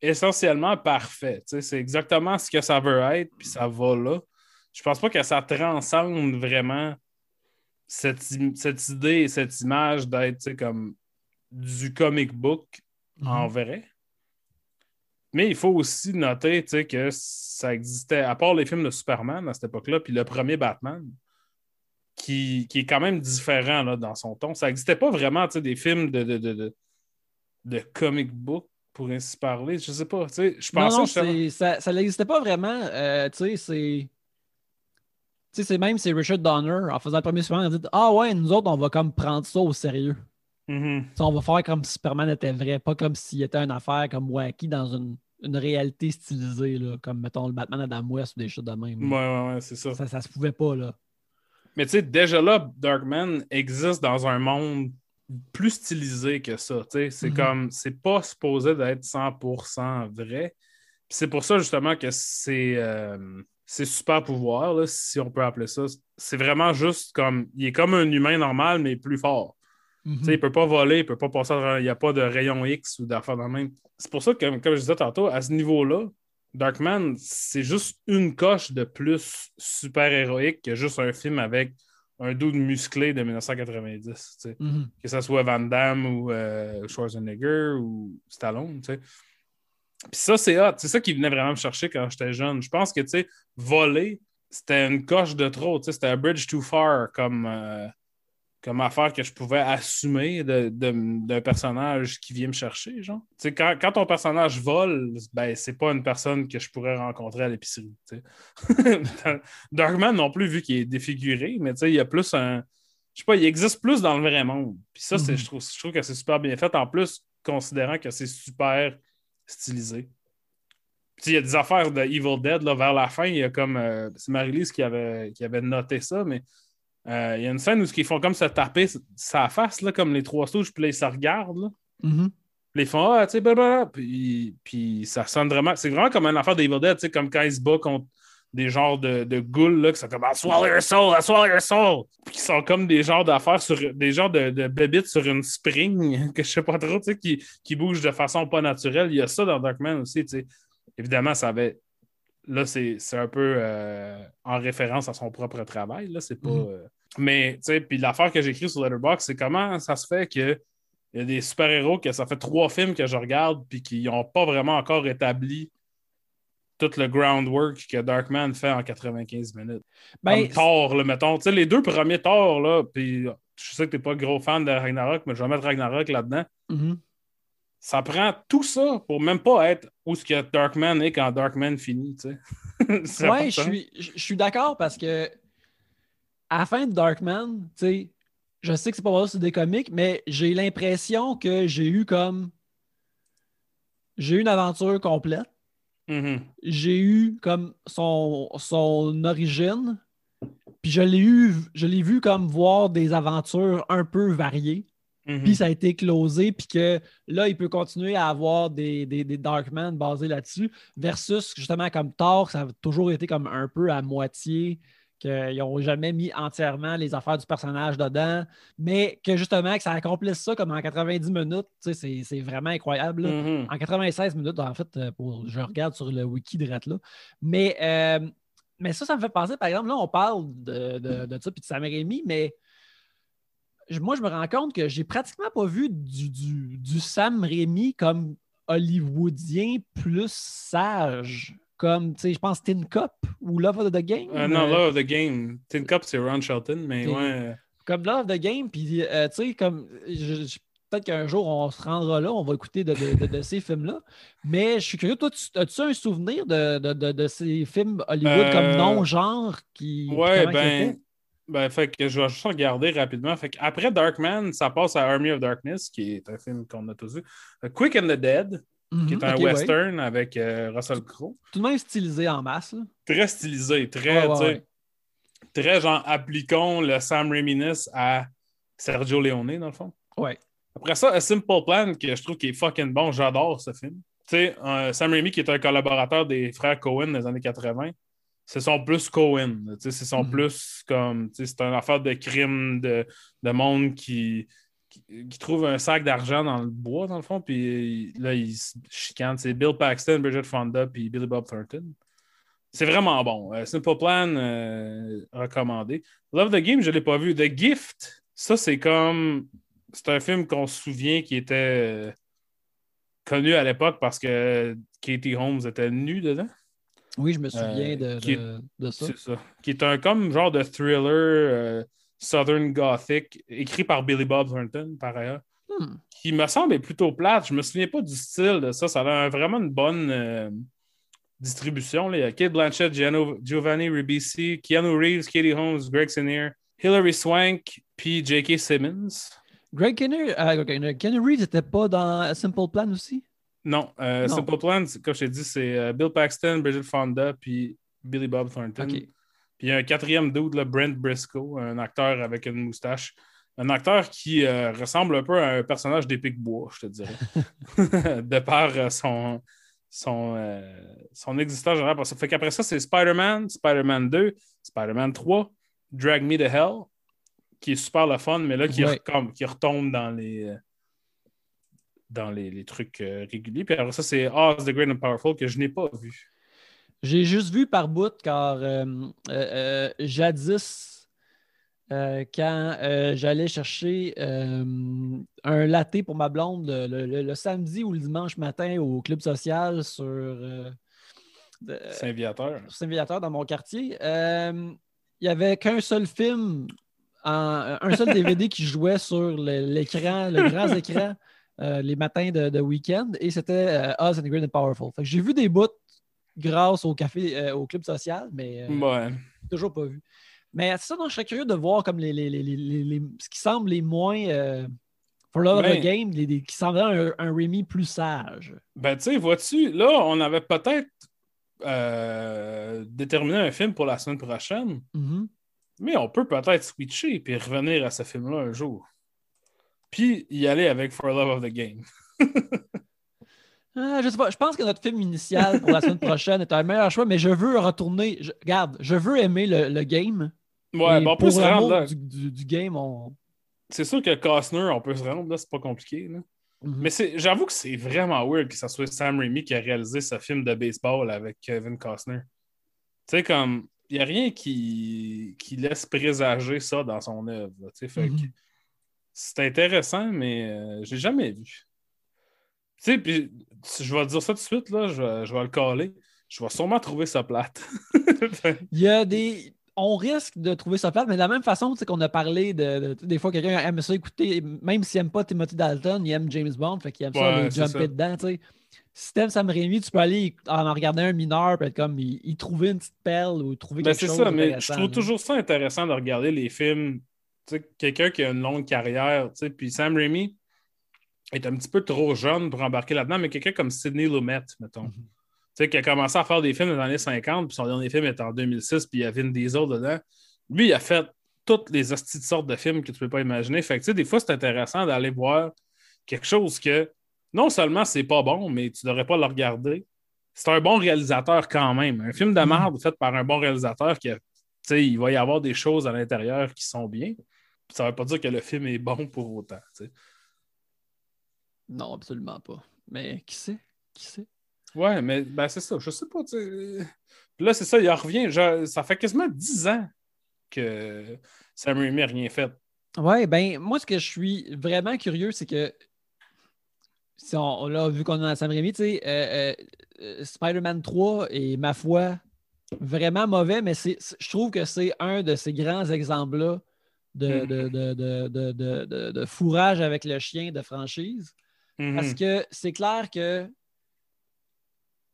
essentiellement parfait. C'est exactement ce que ça veut être, puis ça va là. Je pense pas que ça transcende vraiment cette, cette idée et cette image d'être comme du comic book en vrai. Mais il faut aussi noter que ça existait, à part les films de Superman à cette époque-là, puis le premier Batman, qui, qui est quand même différent là, dans son ton. Ça n'existait pas vraiment des films de, de, de comic book, pour ainsi parler. Je sais pas. tu sais, Je Non, pensais non, c'est- ça, ça n'existait pas vraiment. euh, tu sais, c'est. Tu sais, c'est même c'est Richard Donner, en faisant le premier Superman, il a dit Ah ouais, nous autres, on va comme prendre ça au sérieux. Mhm. Sais, on va faire comme si Superman était vrai, pas comme s'il était une affaire comme wacky dans une, une réalité stylisée, là, comme mettons le Batman Adam West ou des choses de même. Ouais, ouais, ouais, c'est ça. Ça, ça se pouvait pas, là. Mais tu sais, déjà là, Darkman existe dans un monde plus stylisé que ça. C'est Mhm. comme, c'est pas supposé d'être 100% vrai. C'est pour ça justement que c'est euh, c'est super pouvoir, là, si on peut appeler ça. C'est vraiment juste comme, il est comme un humain normal, mais plus fort. Mhm. Il peut pas voler, il peut pas passer, il n'y a pas de rayon X ou d'affaires dans le même. C'est pour ça que, comme, comme je disais tantôt, à ce niveau-là, Darkman, c'est juste une coche de plus super-héroïque que juste un film avec un dude musclé de 1990. tu sais. Mhm. Que ce soit Van Damme ou euh, Schwarzenegger ou Stallone. tu sais. Puis ça, c'est hot. C'est ça qui venait vraiment me chercher quand j'étais jeune. Je pense que, tu sais, voler, c'était une coche de trop. C'était un bridge too far comme, euh, comme affaire que je pouvais assumer de- de- d'un personnage qui vient me chercher, genre. Tu sais, quand, quand ton personnage vole, ben, c'est pas une personne que je pourrais rencontrer à l'épicerie. Darkman non plus, vu qu'il est défiguré, mais tu sais, il y a plus un... Je sais pas, il existe plus dans le vrai monde. Puis ça, Mhm. je, trouve, je trouve que c'est super bien fait. En plus, considérant que c'est super stylisé. Puis il y a des affaires de Evil Dead là, vers la fin. Il y a comme. euh, c'est Marie-Lise qui avait, qui avait noté ça, mais euh, il y a une scène où ils font comme se taper sa face, là, comme les trois stooges, puis là, ils se regardent. Là. Mhm. Puis ils font Ah, tu sais, blablabla. Puis, puis ça sonne vraiment. C'est vraiment comme une affaire d'Evil Dead, tu sais, comme quand ils se battent contre des genres de, de ghouls là, qui sont comme I swallow your soul, I swallow your soul. Puis qui sont comme des genres d'affaires sur des genres de, de bébites sur une spring, que je sais pas trop, tu sais, qui, qui bougent de façon pas naturelle. Il y a ça dans Darkman aussi, tu sais. Évidemment, ça avait. Là, c'est un peu euh, en référence à son propre travail. Là, c'est pas. Mhm. euh, Mais, tu sais, puis l'affaire que j'ai écrite sur Letterboxd, c'est comment ça se fait que il y a des super-héros que ça fait trois films que je regarde puis qui n'ont pas vraiment encore établi tout le groundwork que Darkman fait en 95 minutes. Ben, Comme Thor, là, mettons. Tu sais, les deux premiers Thor, là, puis je sais que tu n'es pas gros fan de Ragnarok, mais je vais mettre Ragnarok là-dedans. mhm. Ça prend tout ça pour même pas être où ce que Darkman est quand Darkman finit, tu sais. Ouais, je suis, je suis d'accord parce que à la fin de Darkman, tu sais, je sais que c'est pas vrai, c'est des comiques, mais j'ai l'impression que j'ai eu comme. J'ai eu une aventure complète. Mhm. J'ai eu comme son, son origine. Puis je l'ai eu, je l'ai vu comme voir des aventures un peu variées. Mhm. Puis ça a été closé, puis que là, il peut continuer à avoir des, des, des Darkman basés là-dessus, versus justement comme Thor, ça a toujours été comme un peu à moitié, qu'ils n'ont jamais mis entièrement les affaires du personnage dedans, mais que justement, que ça accomplisse ça comme en 90 minutes, c'est- c'est vraiment incroyable. Mhm. En 96 minutes, en fait, euh, pour, je regarde sur le wiki de là. Mais, euh, mais ça, ça me fait penser, par exemple, là, on parle de, de, de ça puis de Sam Raimi, mais moi, je me rends compte que j'ai pratiquement pas vu du, du, du Sam Raimi comme hollywoodien plus sage. Comme, tu sais, je pense Tin Cup ou Love of the Game. Euh, non, euh, Love of the Game. Tin Cup, c'est Ron Shelton, mais ouais. comme Love of the Game, puis euh, tu sais, comme je- je- peut-être qu'un jour on se rendra là, on va écouter de, de- de- de ces films-là. Mais je suis curieux, toi, tu- as-tu un souvenir de, ces films Hollywood Euh, comme non-genre qui. Ouais, ben, ben, fait que je vais juste regarder rapidement. Fait après Darkman, ça passe à Army of Darkness, qui est un film qu'on a tous vu. Quick and the Dead, qui Mhm, est un ok, ouais. western avec euh, Russell Crowe. Tout de même stylisé en masse. là. Très stylisé, très, Ouais, ouais, très genre appliquons le Sam Raimi à Sergio Leone, dans le fond. Ouais. Après ça, A Simple Plan, que je trouve qu'il est fucking bon, j'adore ce film. Tu sais, euh, Sam Raimi, qui est un collaborateur des frères Cohen les années 80, c'est son plus Cohen. C'est son Mhm. plus comme. C'est une affaire de crime, de, de monde qui, qui, trouve un sac d'argent dans le bois, dans le fond, puis là, il se chicane. C'est Bill Paxton, Bridget Fonda, puis Billy Bob Thornton. C'est vraiment bon. Euh, Simple Plan, euh, recommandé. Love the Game, je ne l'ai pas vu. The Gift, ça, c'est comme. C'est un film qu'on se souvient qui était euh, connu à l'époque parce que Katie Holmes était nue dedans. Oui, je me souviens Euh, de, est- de- de ça. C'est ça. Qui est un comme genre de thriller Southern Gothic, écrit par Billy Bob Thornton, par ailleurs, Hmm. qui me semble est plutôt plate. Je me souviens pas du style de ça. Ça a vraiment une bonne euh, distribution. là. Il y a Kate Blanchett, Giano- Giovanni Ribisi, Keanu Reeves, Katie Holmes, Greg Kinnear, Hilary Swank, puis J.K. Simmons. Greg Kenner, euh, Kenny Reeves n'était pas dans A Simple Plan aussi? Non, euh, Non. Simple Plan, comme je t'ai dit, c'est euh, Bill Paxton, Bridget Fonda, puis Billy Bob Thornton. Puis il y a un quatrième dude, là, Brent Briscoe, un acteur avec une moustache. Un acteur qui euh, ressemble un peu à un personnage d'Epic Bois, je te dirais. de par euh, son, son, euh, son existence générale. Ça fait qu'après ça, c'est Spider-Man, Spider-Man 2, Spider-Man 3, Drag Me to Hell, qui est super le fun, mais là, qui, Ouais. comme, qui retombe dans les. dans les, les trucs euh, réguliers. Puis après ça, c'est Oz the Great and Powerful que je n'ai pas vu. J'ai juste vu par bout car euh, euh, euh, jadis, quand j'allais chercher un latte pour ma blonde le, le- le samedi ou le dimanche matin au club social sur Saint-Viateur. Saint-Viateur dans mon quartier, euh, il n'y avait qu'un seul film, en- un seul DVD qui jouait sur l'écran, le grand écran, euh, les matins de, de week-end, et c'était euh, Oz and the Great and Powerful. J'ai vu des bouts grâce au café, euh, au club social, mais euh, Ouais. toujours pas vu. Mais c'est ça, donc, je serais curieux de voir comme les, les- les- les- les- les- ce qui semble les moins euh, for love of the game, qui semble un, un Rémi plus sage. Ben, tu sais, vois-tu, là, on avait peut-être déterminé un film pour la semaine prochaine, Mhm. mais on peut peut-être switcher et revenir à ce film-là un jour. Puis y aller avec For Love of the Game. Ah, je sais pas. Je pense que notre film initial pour la semaine prochaine est un meilleur choix, mais je veux retourner. je- regarde, je veux aimer le, le game. Ouais, bon, on peut se rendre là. du, du- du game, on. C'est sûr que Costner, on peut se rendre là, c'est pas compliqué. là. Mhm. Mais j'avoue que c'est vraiment weird que ce soit Sam Raimi qui a réalisé ce film de baseball avec Kevin Costner. Tu sais, comme, il n'y a rien qui, qui laisse présager ça dans son œuvre. tu sais, Mhm. c'est intéressant, mais euh, je l'ai jamais vu. Tu sais, puis je vais dire ça tout de suite, là, je, vais, je vais le caler. Je vais sûrement trouver ça plate. Il y a des. On risque de trouver ça plate, mais de la même façon qu'on a parlé de, des fois quelqu'un aime ça écouter, même s'il n'aime pas Timothy Dalton, il aime James Bond, fait qu'il aime ça Ouais, c'est jumper dedans. tu sais. Si t'aimes Sam Raimi, tu peux aller en, regarder un mineur, puis être comme y, y trouver une petite perle ou trouver Ben, quelque c'est chose. ça, mais je trouve là. toujours ça intéressant de regarder les films. Tu sais, quelqu'un qui a une longue carrière, tu sais, puis Sam Raimi est un petit peu trop jeune pour embarquer là-dedans, mais quelqu'un comme Sidney Lumet, mettons. Mhm. Tu sais, qui a commencé à faire des films dans les années 50, puis son dernier film est en 2006, puis il y a Vin Diesel dedans. Lui, il a fait toutes les hosties de sortes de films que tu peux pas imaginer. Fait que, tu sais, des fois, c'est intéressant d'aller voir quelque chose que non seulement c'est pas bon, mais tu devrais pas le regarder. C'est un bon réalisateur quand même. Un film de Mhm. merde fait par un bon réalisateur qui a- tu sais, il va y avoir des choses à l'intérieur qui sont bien. Ça veut pas dire que le film est bon pour autant. Non, absolument pas. Mais qui sait? Qui sait? Ouais, mais ben, c'est ça. Je sais pas. Puis là, c'est ça, il en revient. genre, ça fait quasiment 10 ans que Sam Raimi n'a rien fait. Ouais, ben, moi, ce que je suis vraiment curieux, c'est que si on, on l'a vu qu'on a Sam Raimi, tu sais, euh, euh, euh, Spider-Man 3 est, ma foi, vraiment mauvais, mais c'est, c'est- je trouve que c'est un de ces grands exemples-là de, de, de, de, de, de- de- de fourrage avec le chien de franchise. Mhm. Parce que c'est clair que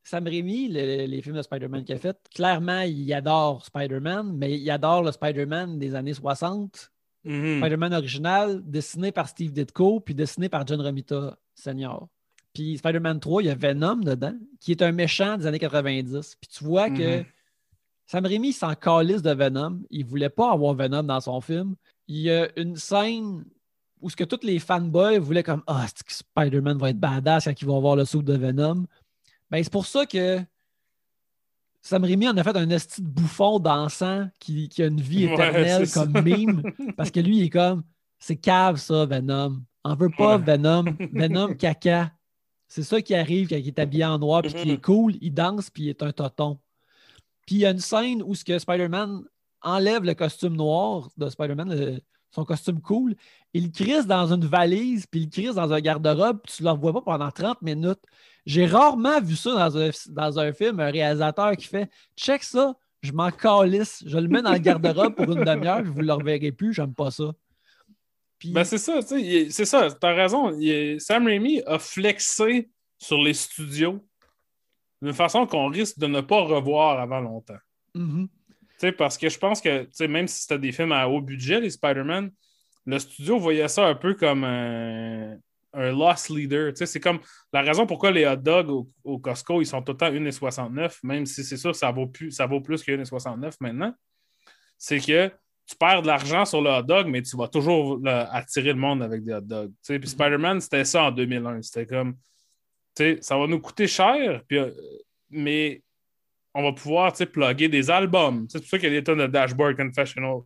Sam Raimi, le- les films de Spider-Man qu'il a fait, clairement, il adore Spider-Man, mais il adore le Spider-Man des années 60. Mhm. Spider-Man original, dessiné par Steve Ditko, puis dessiné par John Romita Senior. Puis Spider-Man 3, il y a Venom dedans, qui est un méchant des années 90. Puis tu vois que Mhm. Sam Raimi s'en calisse de Venom. Il voulait pas avoir Venom dans son film. Il y a une scène où ce que tous les fanboys voulaient comme Ah, Spider-Man va être badass quand il va avoir le saut de Venom? Ben, c'est pour ça que Sam Raimi en a fait un esti de bouffon dansant qui, qui a une vie éternelle comme mime. Parce que lui, il est comme c'est cave ça, Venom. On veut pas Venom. Venom caca. C'est ça qui arrive quand il est habillé en noir puis qu'il est cool, il danse puis il est un toton. Puis il y a une scène où ce que Spider-Man enlève le costume noir de Spider-Man, son costume cool, il crisse dans une valise, puis il crisse dans un garde-robe, puis tu ne le revois pas pendant 30 minutes. J'ai rarement vu ça dans un, film, un réalisateur qui fait Check ça, je m'en calisse, je le mets dans le garde-robe pour une demi-heure, je vous le reverrai plus, j'aime pas ça. Ben c'est ça, c'est ça, t'as raison. Sam Raimi a flexé sur les studios d'une façon qu'on risque de ne pas revoir avant longtemps. Parce que je pense que même si c'était des films à haut budget, les Spider-Man, le studio voyait ça un peu comme un, un loss leader. C'est comme la raison pourquoi les hot dogs au, Costco, ils sont tout le temps 1,69, même si c'est sûr que ça vaut plus, ça vaut plus que 1,69 maintenant. C'est que tu perds de l'argent sur le hot dog, mais tu vas toujours attirer le monde avec des hot dogs. Puis mm-hmm. Spider-Man, c'était ça en 2001. C'était comme, ça va nous coûter cher, puis, euh, mais on va pouvoir plugger des albums. C'est pour ça qu'il y a des tonnes de Dashboard Confessional.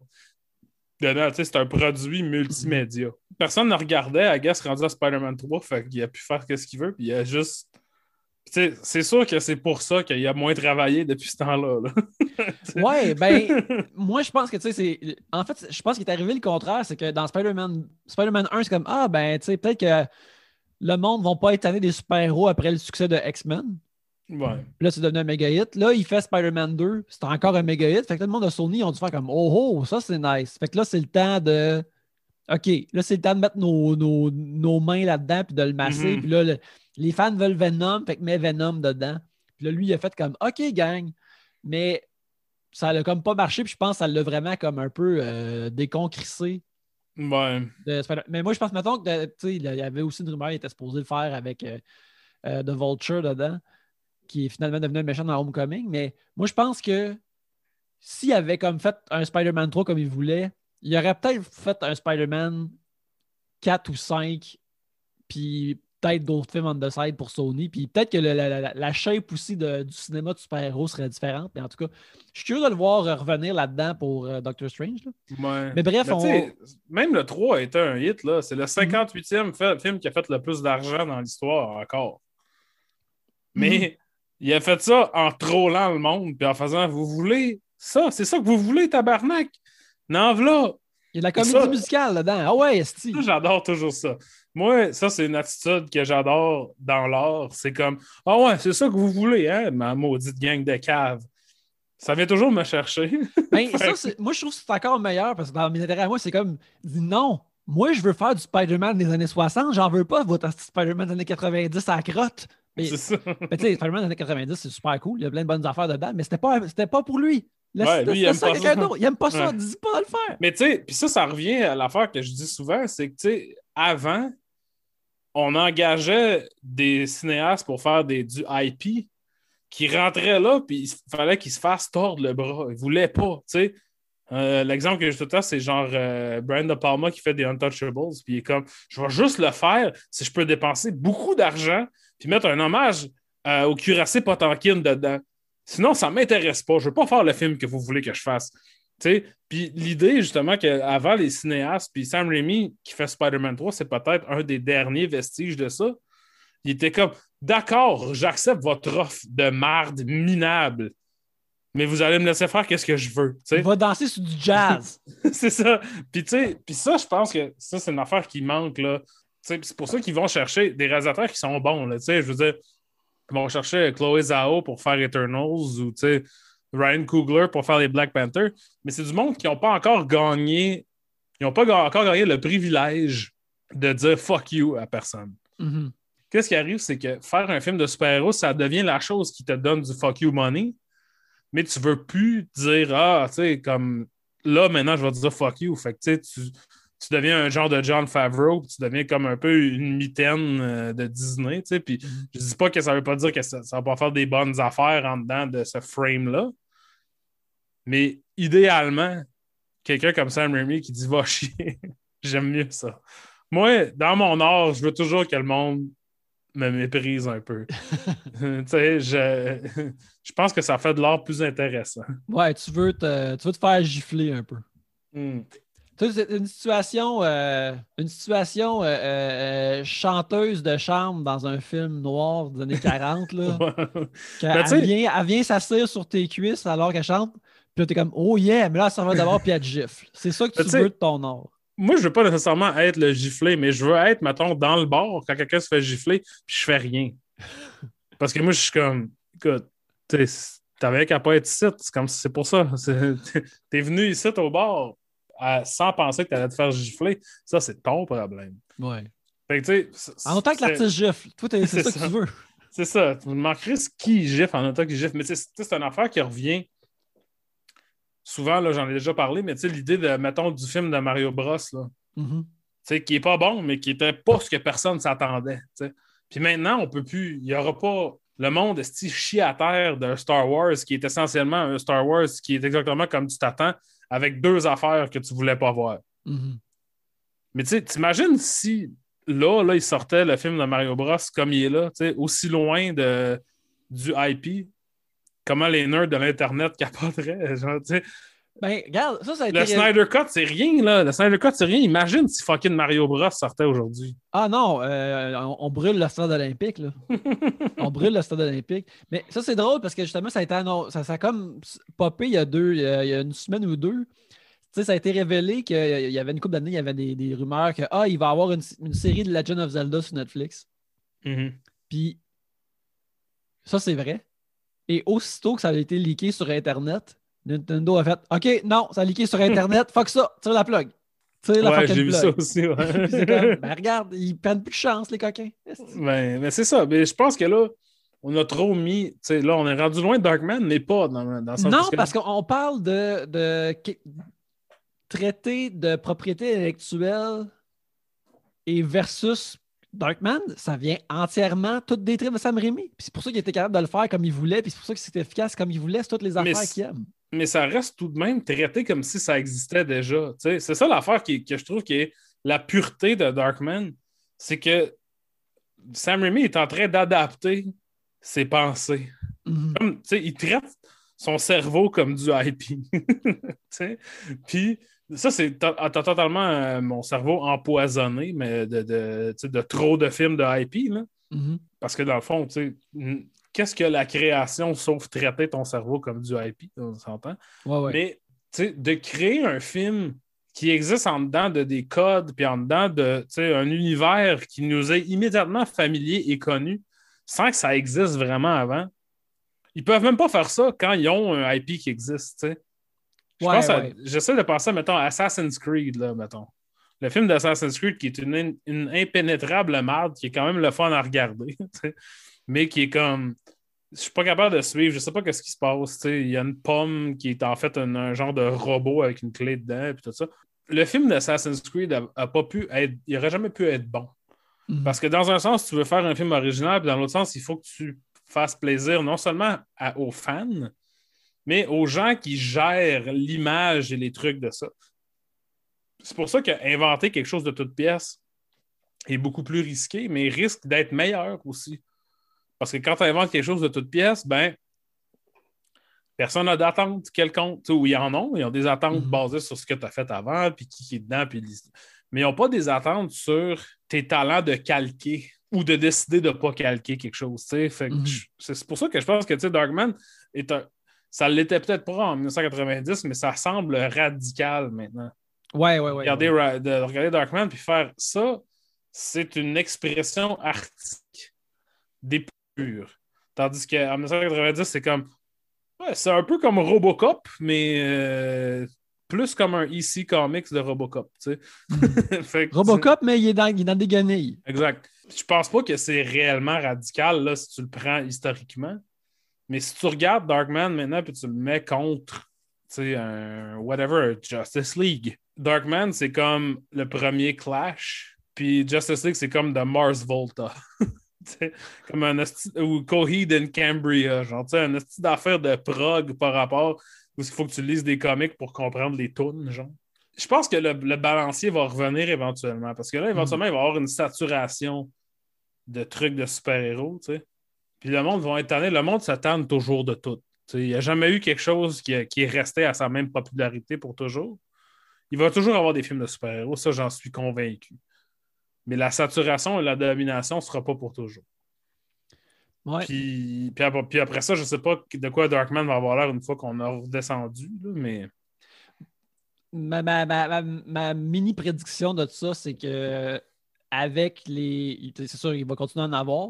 C'est un produit multimédia. Personne ne regardait, à Guess rendu à Spider-Man 3, fait qu'il a pu faire ce qu'il veut, puis il a juste. C'est sûr que c'est pour ça qu'il a moins travaillé depuis ce temps-là. ouais, ben, moi, je pense que, tu sais, c'est. En fait, je pense qu'il est arrivé le contraire, c'est que dans Spider-Man Spider 1, c'est comme, ah, ben, tu sais, peut-être que le monde ne va pas étonner des super-héros après le succès de X-Men. Ouais. Là, c'est devenu un méga hit. Là, il fait Spider-Man 2. C'est encore un méga hit. Fait que tout le monde de Sony ont dû faire comme Oh oh, ça c'est nice. Fait que là, c'est le temps de. OK, là, c'est le temps de mettre nos, nos, mains là-dedans puis de le masser. Mm-hmm. Puis là, les fans veulent Venom, fait que met Venom dedans. Puis là, lui, il a fait comme OK, gang. Mais ça n'a comme pas marché. Puis je pense que ça l'a vraiment comme un peu euh, déconcrissé. Ouais. mais moi, je pense, mettons que, il y avait aussi une rumeur, il était supposé le faire avec euh, euh, The Vulture dedans qui est finalement devenu un méchant dans Homecoming. Mais moi, je pense que s'il avait comme fait un Spider-Man 3 comme il voulait, il aurait peut-être fait un Spider-Man 4 ou 5, puis peut-être d'autres films on the side pour Sony. Puis peut-être que la, shape aussi du cinéma de super-héros serait différente. Mais en tout cas, je suis curieux de le voir revenir là-dedans pour euh, Doctor Strange. Mais bref, même le 3 a été un hit. C'est le 58e film qui a fait le plus d'argent dans l'histoire encore. Mais mhm. Il a fait ça en trollant le monde, puis en faisant Vous voulez ça? C'est ça que vous voulez, tabarnak? Non, voilà. Il y a de la comédie musicale là-dedans. Ah ouais, esti. J'adore toujours ça. Moi, ça, c'est une attitude que j'adore dans l'art. C'est comme Ah ouais, c'est ça que vous voulez, hein, ma maudite gang de caves. Ça vient toujours me chercher. Ben, ça, moi, je trouve que c'est encore meilleur parce que dans mes intérêts à moi, c'est comme non, moi, je veux faire du Spider-Man des années 60, j'en veux pas votre Spider-Man des années 90 à la crotte. Ça. Mais tu sais, Spider-Man des années 90, c'est super cool. Il y a plein de bonnes affaires dedans, mais c'était pas, pas pour lui. ouais, lui, il aime, pas ça. il aime pas ça. Dis pas de le faire. Mais tu sais, puis ça, ça revient à l'affaire que je dis souvent, c'est que tu sais, avant, on engageait des cinéastes pour faire des, du IP qui rentraient là, puis il fallait qu'ils se fassent tordre le bras. Ils voulaient pas, tu sais. Euh, l'exemple que je te c'est genre euh, Brian De Palma qui fait des Untouchables, puis il est comme je vais juste le faire si je peux dépenser beaucoup d'argent, puis mettre un hommage euh, au cuirassé Potankin dedans. Sinon, ça ne m'intéresse pas. Je ne veux pas faire le film que vous voulez que je fasse. Puis l'idée, justement, qu'avant les cinéastes, puis Sam Raimi qui fait Spider-Man 3, c'est peut-être un des derniers vestiges de ça. Il était comme D'accord, j'accepte votre offre de marde minable, mais vous allez me laisser faire qu'est-ce que je veux. Il va danser sur du jazz. c'est ça. Puis, puis ça, je pense que ça, c'est une affaire qui manque. là c'est pour ça qu'ils vont chercher des réalisateurs qui sont bons. Là, je veux dire, ils vont chercher Chloé Zhao pour faire Eternals ou Ryan Coogler pour faire les Black Panther. Mais c'est du monde qui n'ont pas encore gagné. Ils n'ont pas encore gagné le privilège de dire fuck you à personne. Mm-hmm. Qu'est-ce qui arrive, c'est que faire un film de super-héros, ça devient la chose qui te donne du fuck you money, mais tu veux plus dire Ah, tu sais, comme là, maintenant, je vais te dire fuck you. Fait que tu tu deviens un genre de John Favreau, tu deviens comme un peu une mitaine euh, de Disney, tu sais, puis mm-hmm. je dis pas que ça veut pas dire que ça, va pas faire des bonnes affaires en dedans de ce frame-là, Mais idéalement, quelqu'un comme Sam Raimi qui dit va chier, j'aime mieux ça. Moi, dans mon art, je veux toujours que le monde me méprise un peu. tu sais, je, je pense que ça fait de l'art plus intéressant. Ouais, tu veux te, tu veux te faire gifler un peu. Hmm. Tu sais, c'est une situation, euh, une situation euh, euh, chanteuse de chambre dans un film noir des années 40. Là, Ben, elle, vient, elle vient s'asseoir sur tes cuisses alors qu'elle chante. Puis là, t'es comme, oh yeah, mais là, ça va d'abord, puis elle te gifle. C'est ça que Ben, tu veux de ton art. Moi, je veux pas nécessairement être le giflé, mais je veux être, mettons, dans le bar quand quelqu'un se fait gifler, puis je fais rien. Parce que moi, je suis comme, écoute, t'avais qu'à pas être ici, c'est comme c'est pour ça. T'es venu ici au bar à- sans penser que t'allais te faire gifler. Ça, c'est ton problème. Ouais. Fait que, tu En autant que l'artiste gifle. Toi, c'est C'est ça que ça. tu veux. C'est ça. Tu me manquerais ce qui gifle en autant qu'il gifle. Mais tu c'est une affaire qui revient. Souvent, là, j'en ai déjà parlé, mais tu sais, l'idée de, mettons, du film de Mario Bros, là, Mhm. tu sais, qui est pas bon, mais qui était pas ce que personne s'attendait. tu. Puis maintenant, on peut plus. Il n'y aura pas. Le monde est chie à terre d'un Star Wars qui est essentiellement un Star Wars qui est exactement comme tu t'attends, avec deux affaires que tu voulais pas voir. Mhm. Mais tu sais, t'imagines si là, là, il sortait le film de Mario Bros comme il est là, tu sais, aussi loin de, du IP, comment les nerds de l'Internet capoteraient. Genre, tu sais, Ben, regarde, ça, ça a été. le Snyder Cut, c'est rien, là. Le Snyder Cut, c'est rien. Imagine si fucking Mario Bros sortait aujourd'hui. Ah non, euh, on, on brûle le stade olympique, là. on brûle le stade olympique. Mais ça, c'est drôle parce que justement, ça a été annon- ça, ça a comme popé il y a deux, il y a, une semaine ou deux. Tu sais, ça a été révélé qu'il y avait une couple d'années, il y avait des, des rumeurs que ah, il va y avoir une, une série de Legend of Zelda sur Netflix. Mhm. Puis ça, c'est vrai. Et aussitôt que ça a été leaké sur Internet, Nintendo a fait OK, non, ça a leaké sur Internet, fuck ça, tire la plug. Tire la Ouais, j'ai vu ça aussi. ouais. Puis c'est comme, ben regarde, ils prennent plus de chance, les coquins. Ben, mais c'est ça. Mais je pense que là, on a trop mis. tu sais, là, on est rendu loin de Darkman, mais pas dans, dans Non, parce qu'on parle de, de traité de propriété intellectuelle et versus Darkman, ça vient entièrement toutes des tripes de Sam Raimi. Puis c'est pour ça qu'il était capable de le faire comme il voulait, puis c'est pour ça que c'était efficace comme il voulait, c'est toutes les affaires c'est- qu'il aime. Mais ça reste tout de même traité comme si ça existait déjà. C'est ça l'affaire qui- que je trouve qui est la pureté de Darkman. C'est que Sam Raimi est en train d'adapter ses pensées. Mhm. Comme, il traite son cerveau comme du IP. Puis ça, c'est to- totalement euh, mon cerveau empoisonné, mais de, de, de trop de films de IP. Là. Mhm. Parce que dans le fond, tu sais, qu'est-ce que la création sauf traiter ton cerveau comme du IP, on s'entend? Ouais, ouais. Mais de créer un film qui existe en dedans de des codes, puis en dedans de un univers qui nous est immédiatement familier et connu, sans que ça existe vraiment avant. Ils peuvent même pas faire ça quand ils ont un IP qui existe. Ouais, ouais. J'essaie de penser, mettons, à Assassin's Creed, là, mettons. Le film d'Assassin's Creed qui est une, une impénétrable merde, qui est quand même le fun à regarder, mais qui est comme. Je suis pas capable de suivre, je sais pas ce qui se passe. Il y a une pomme qui est en fait un, un genre de robot avec une clé dedans, puis tout ça. Le film d'Assassin's Creed a, a pas pu être. Il aurait jamais pu être bon. Mhm. Parce que dans un sens, tu veux faire un film original, puis dans l'autre sens, il faut que tu fasses plaisir non seulement à- aux fans, mais aux gens qui gèrent l'image et les trucs de ça. C'est pour ça qu'inventer quelque chose de toute pièce est beaucoup plus risqué, mais risque d'être meilleur aussi. Parce que quand tu inventes quelque chose de toute pièce, ben personne n'a d'attente quelconque. Tu sais, Ou ils en ont, ils ont des attentes Mhm. basées sur ce que tu as fait avant, puis qui qui est dedans, puis mais ils n'ont pas des attentes sur tes talents de calquer ou de décider de ne pas calquer quelque chose. que Mhm. je- C'est pour ça que je pense que tu sais, Darkman est un. Ça l'était peut-être pas en 1990, mais ça semble radical maintenant. Ouais, ouais, ouais. Regarder, ouais. De regarder Darkman puis faire ça, c'est une expression artistique des Tandis qu'en 1990, c'est comme. ouais, c'est un peu comme Robocop, mais euh, plus comme un EC Comics de Robocop. tu sais. Que- Robocop, mais il est dans, il est dans des guenilles. Exact. Je pense pas que c'est réellement radical là, si tu le prends historiquement. Mais si tu regardes Darkman maintenant puis tu le mets contre tu sais, un whatever, Justice League. Darkman, c'est comme le premier Clash, puis Justice League, c'est comme The Mars Volta. Comme un ou Coheed and Cambria, genre, tu sais, un esti d'affaire de prog par rapport. Est-ce qu'il faut que tu lises des comics pour comprendre les tunes, genre? Je pense que le, le balancier va revenir éventuellement. Parce que là, éventuellement, il va y avoir une saturation de trucs de super-héros, tu sais. Puis le monde va être tanné. Le monde s'attend toujours de tout. Il n'y a jamais eu quelque chose qui, a- qui est resté à sa même popularité pour toujours. Il va toujours avoir des films de super-héros, ça, j'en suis convaincu. Mais la saturation et la domination ne sera pas pour toujours. Ouais. Puis, puis après, puis après ça, je ne sais pas de quoi Darkman va avoir l'air une fois qu'on a redescendu, là, mais Ma, ma- ma- mini prédiction de tout ça, c'est que avec les. C'est sûr, il va continuer à en avoir,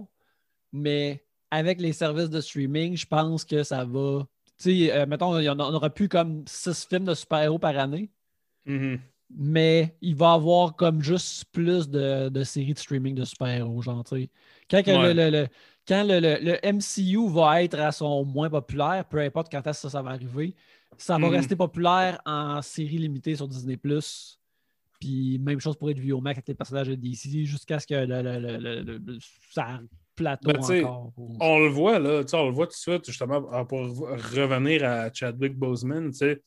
mais avec les services de streaming, je pense que ça va. Tu sais, euh, mettons, on aura plus comme six films de super-héros par année, mhm. Mais il va avoir comme juste plus de, de séries de streaming de super-héros, genre, tu. Quand, que Ouais. le, le- le- quand le, le- le MCU va être à son moins populaire, peu importe quand est-ce que ça, ça va arriver, ça va Mhm. rester populaire en série limitée sur Disney+. Puis même chose pour HBO Max avec les personnages de DC jusqu'à ce que le, le- le- le- le- le- ça plateau Ben, encore. on le voit, là, on le voit tout de suite, justement, pour revenir à Chadwick Boseman, tu sais,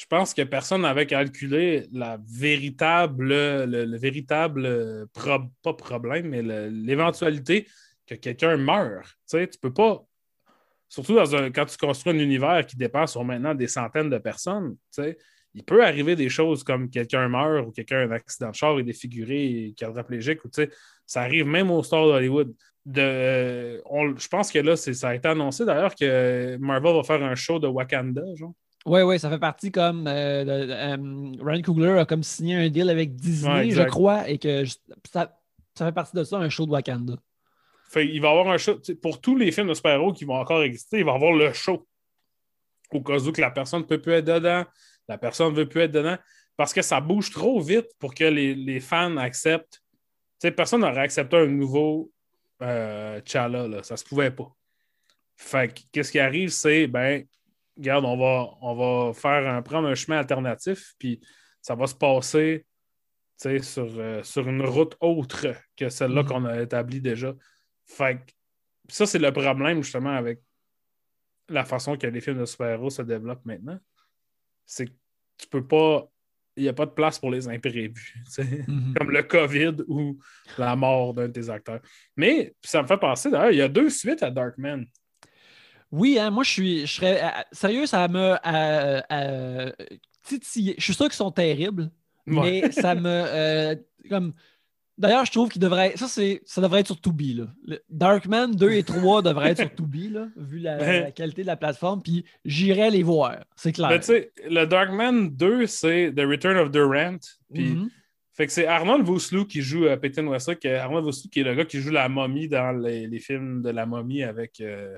je pense que personne n'avait calculé la véritable, le, le véritable, euh, pas problème, mais l'éventualité que quelqu'un meure. Tu sais, tu peux pas, surtout dans un, quand tu construis un univers qui dépend sur maintenant des centaines de personnes, tu sais, il peut arriver des choses comme quelqu'un meurt ou quelqu'un a un accident de char et défiguré, quadriplégique, ou tu sais, ça arrive même aux stars d'Hollywood. De, euh, je pense que là, ça a été annoncé d'ailleurs que Marvel va faire un show de Wakanda, genre. Oui, oui, ça fait partie comme. euh, de- de- euh, Ryan Coogler a comme signé un deal avec Disney, Ouais, je crois, et que ça, ça fait partie de ça, un show de Wakanda. Fait, il va y avoir un show. Pour tous les films de super-héros qui vont encore exister, il va y avoir le show. Au cas où que la personne ne peut plus être dedans, la personne ne veut plus être dedans. Parce que ça bouge trop vite pour que les, les fans acceptent. Tu sais, personne n'aurait accepté un nouveau euh, T'Challa, là. Ça se pouvait pas. Fait que, qu'est-ce qui arrive, c'est, ben, regarde, on va, on va faire un, prendre un chemin alternatif, puis ça va se passer sur, euh, sur une route autre que celle-là Mhm. qu'on a établie déjà. Fait que ça, c'est le problème justement avec la façon que les films de super-héros se développent maintenant. C'est que tu peux pas. Il n'y a pas de place pour les imprévus. sais. Comme le COVID ou la mort d'un de tes acteurs. Mais ça me fait penser d'ailleurs, il y a deux suites à Darkman. Oui, hein, moi, je suis. Je serais, euh, sérieux, ça me. euh, euh, titillé. Je suis sûr qu'ils sont terribles, Ouais. mais ça me. comme. D'ailleurs, je trouve qu'il devrait. Ça, c'est, ça devrait être sur Tubi. Là. Le- Darkman 2 et 3 devraient être sur Tubi, là, vu la, la qualité de la plateforme. Puis j'irais les voir. C'est clair. Mais tu sais, le Darkman 2, c'est The Return of Durant. Puis Mhm. Fait que c'est Arnold Vosloo qui joue Peyton Westbrook. euh, Arnold Vosloo qui est le gars qui joue la momie dans les, les films de la momie avec. euh,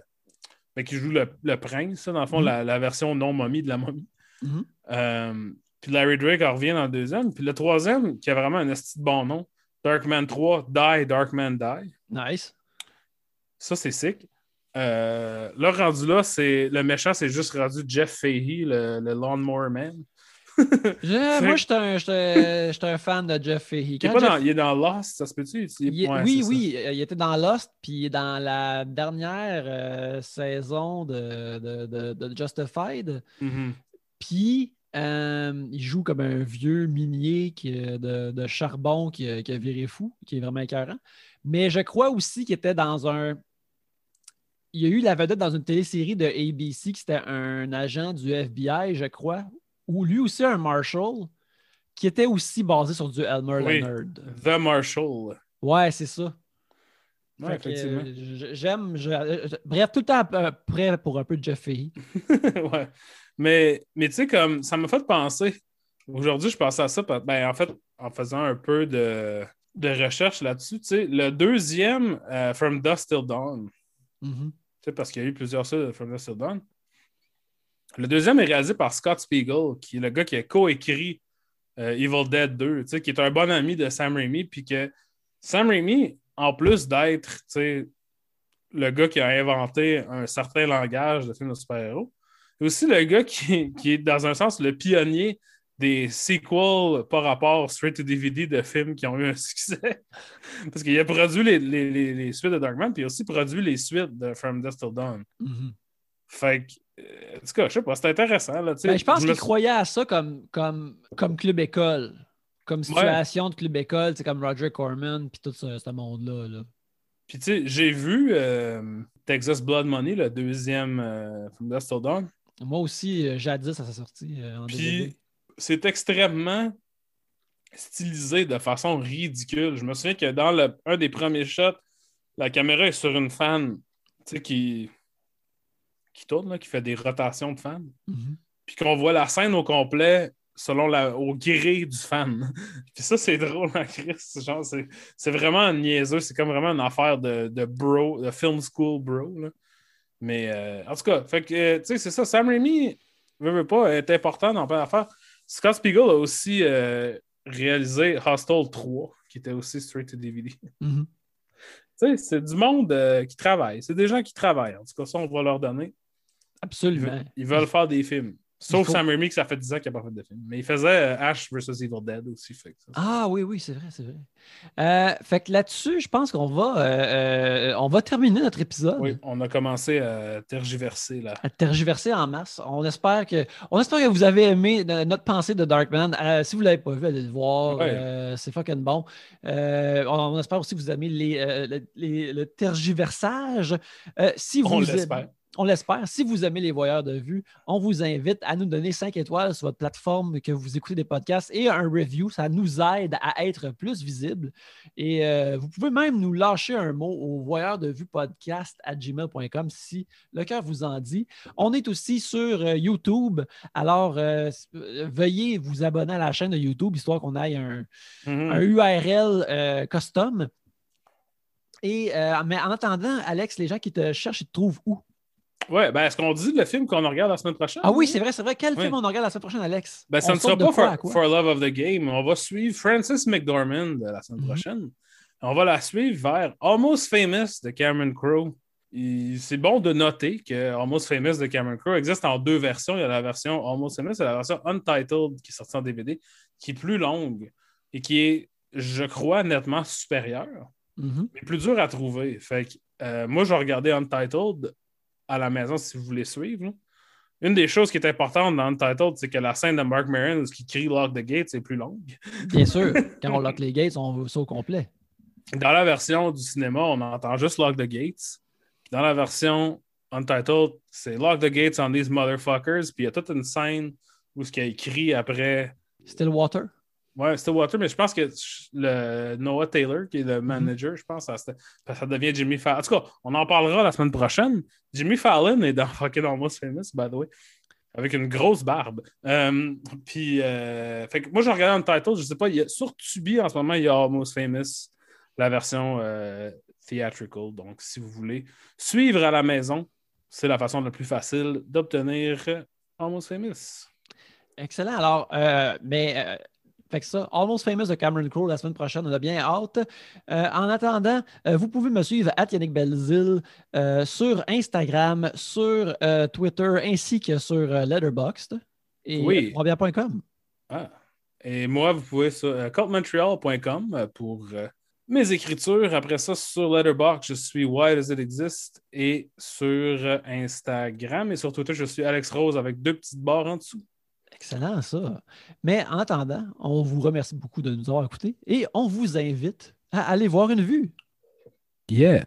ben, qui joue le, le prince, ça, dans le fond, Mhm. la, la version non momie de la momie. Mhm. Euh, puis Larry Drake en revient dans le deuxième. Puis le troisième, qui a vraiment un esti de bon nom, Darkman 3, Die, Darkman Die. Nice. Ça, c'est sick. Euh, là, rendu là, c'est le méchant, c'est juste rendu Jeff Fahey, le, le Lawnmower Man. Je- moi, j'étais un, j'étais- j'étais un fan de Jeff Fahey. Il est, Quand pas Jeff- dans, il est dans Lost, ça se peut-tu? Oui, ça. oui, euh, il était dans Lost, puis dans la dernière euh, saison de, de, de- de Justified. Mhm. Puis, euh, il joue comme un vieux minier qui, de, de charbon qui, a- qui a viré fou, qui est vraiment écœurant. Mais je crois aussi qu'il était dans un. Il y a eu la vedette dans une télésérie de ABC qui c'était un agent du FBI, je crois, ou lui aussi un Marshall, qui était aussi basé sur du Elmer Oui. Leonard. The Marshall. Ouais, c'est ça. Ouais, J'aime. bref, tout le temps euh, prêt pour un peu de Jeff Fahey. ouais. Mais, mais tu sais, comme ça m'a fait penser. Aujourd'hui, je pensais à ça. parce- Ben, en fait, en faisant un peu de, de recherche là-dessus, tu sais, le deuxième, euh, From Dust Till Dawn, Mhm. tu sais, parce qu'il y a eu plusieurs ça de From Dust Till Dawn. Le deuxième est réalisé par Scott Spiegel, qui est le gars qui a coécrit euh, Evil Dead 2, tu sais, qui est un bon ami de Sam Raimi, puis que Sam Raimi, en plus d'être, le gars qui a inventé un certain langage de films de super-héros, c'est aussi le gars qui, qui est, dans un sens, le pionnier des sequels par rapport straight to DVD de films qui ont eu un succès. Parce qu'il a produit les, les- les- les suites de Darkman, puis il a aussi produit les suites de From Dust Till Dawn. Mhm. Fait que en tout cas, je sais pas, c'est intéressant. Là, ben, je pense qu'il croyait à ça comme, comme, comme club école. Comme situation de club école, c'est comme Roger Corman, puis tout ce, monde-là. Là. Puis tu sais, j'ai vu euh, Texas Blood Money, le deuxième euh, d'Astor Dog. Moi aussi, euh, jadis, ça s'est sorti en Puis c'est extrêmement stylisé de façon ridicule. Je me souviens que dans le, un des premiers shots, la caméra est sur une fan qui, qui tourne, qui fait des rotations de fans. Mhm. Puis qu'on voit la scène au complet selon la, au gré du fan. Puis ça, c'est drôle en Chris. C'est vraiment niaiseux. C'est comme vraiment une affaire de, de bro, de film school bro. Mais euh, en tout cas, fait que, c'est ça. Sam Raimi, veut, veut pas, est important dans plein d'affaires. Scott Spiegel a aussi euh, réalisé Hostel 3, qui était aussi straight to DVD. Mhm. C'est du monde euh, qui travaille. C'est des gens qui travaillent. En tout cas, ça, on va leur donner. Absolument. ils veulent faire des films. Sauf Sam Raimi, que ça fait 10 ans qu'il n'a pas fait de film. Mais il faisait euh, Ash vs. Evil Dead aussi. Fait ah oui, oui, c'est vrai, c'est vrai. Euh, fait que là-dessus, je pense qu'on va, euh, on va terminer notre épisode. Oui, on a commencé à tergiverser là. À tergiverser en masse. On espère que, on espère que vous avez aimé notre pensée de Darkman. si vous ne l'avez pas vu, allez le voir. c'est fucking bon. On, espère aussi que vous aimez les, le tergiversage. si vous on l'espère. On l'espère. Si vous aimez les voyeurs de vue, on vous invite à nous donner 5 étoiles sur votre plateforme que vous écoutez des podcasts et un review. Ça nous aide à être plus visible. Et euh, vous pouvez même nous lâcher un mot au voyeur de vue podcast à gmail.com si le cœur vous en dit. On est aussi sur euh, YouTube. Alors, euh, veuillez vous abonner à la chaîne de YouTube histoire qu'on aille un, mm-hmm. un URL custom. Et, mais en attendant, Alex, les gens qui te cherchent, ils te trouvent où? Ouais, ben, est-ce qu'on dit le film qu'on regarde la semaine prochaine? Ah oui, c'est vrai, c'est vrai. Quel film on regarde la semaine prochaine, Alex? Ben, ça ne sera pas for, Love of the Game. On va suivre Francis McDormand la semaine mhm. prochaine. On va la suivre vers Almost Famous de Cameron Crowe. C'est bon de noter que Almost Famous de Cameron Crowe existe en deux versions. Il y a la version Almost Famous et la version Untitled qui est sortie en DVD, qui est plus longue et qui est, je crois, nettement supérieure, mhm. mais plus dur à trouver. Fait que, euh, moi, je vais regarder Untitled à la maison si vous voulez suivre. Une des choses qui est importante dans le title, c'est que la scène de Mark Maron qui crie Lock the Gates est plus longue. Bien sûr, quand on lock les gates, on veut ça au complet. Dans la version du cinéma, on entend juste Lock the Gates. Dans la version Untitled, c'est Lock the Gates on these motherfuckers. Puis il y a toute une scène où ce qu'il a écrit après. Stillwater? Ouais, Stillwater, mais je pense que le Noah Taylor, qui est le mhm. manager, je pense, ça, ça devient Jimmy Fallon. En tout cas, on en parlera la semaine prochaine. Jimmy Fallon est dans Fucking Almost Famous, by the way, avec une grosse barbe. Euh, puis, euh, fait que moi, je regardais un title, je sais pas, il y a, sur Tubi en ce moment, il y a Almost Famous, la version euh, theatrical. Donc, si vous voulez suivre à la maison, c'est la façon la plus facile d'obtenir Almost Famous. Excellent. Alors, mais fait que ça, Almost Famous de Cameron Crowe la semaine prochaine, on a bien hâte. Euh, en attendant, euh, vous pouvez me suivre à Yannick Belzil euh, sur Instagram, sur Twitter ainsi que sur Letterboxd et oui. Ah. Et moi, vous pouvez sur cultmontreal.com pour mes écritures. Après ça, sur Letterboxd, je suis Why Does It Exist? Et sur Instagram et sur Twitter, je suis Alex Rose avec deux petites barres en dessous. Excellent, ça. Mais en attendant, on vous remercie beaucoup de nous avoir écoutés et on vous invite à aller voir une vue. Yeah.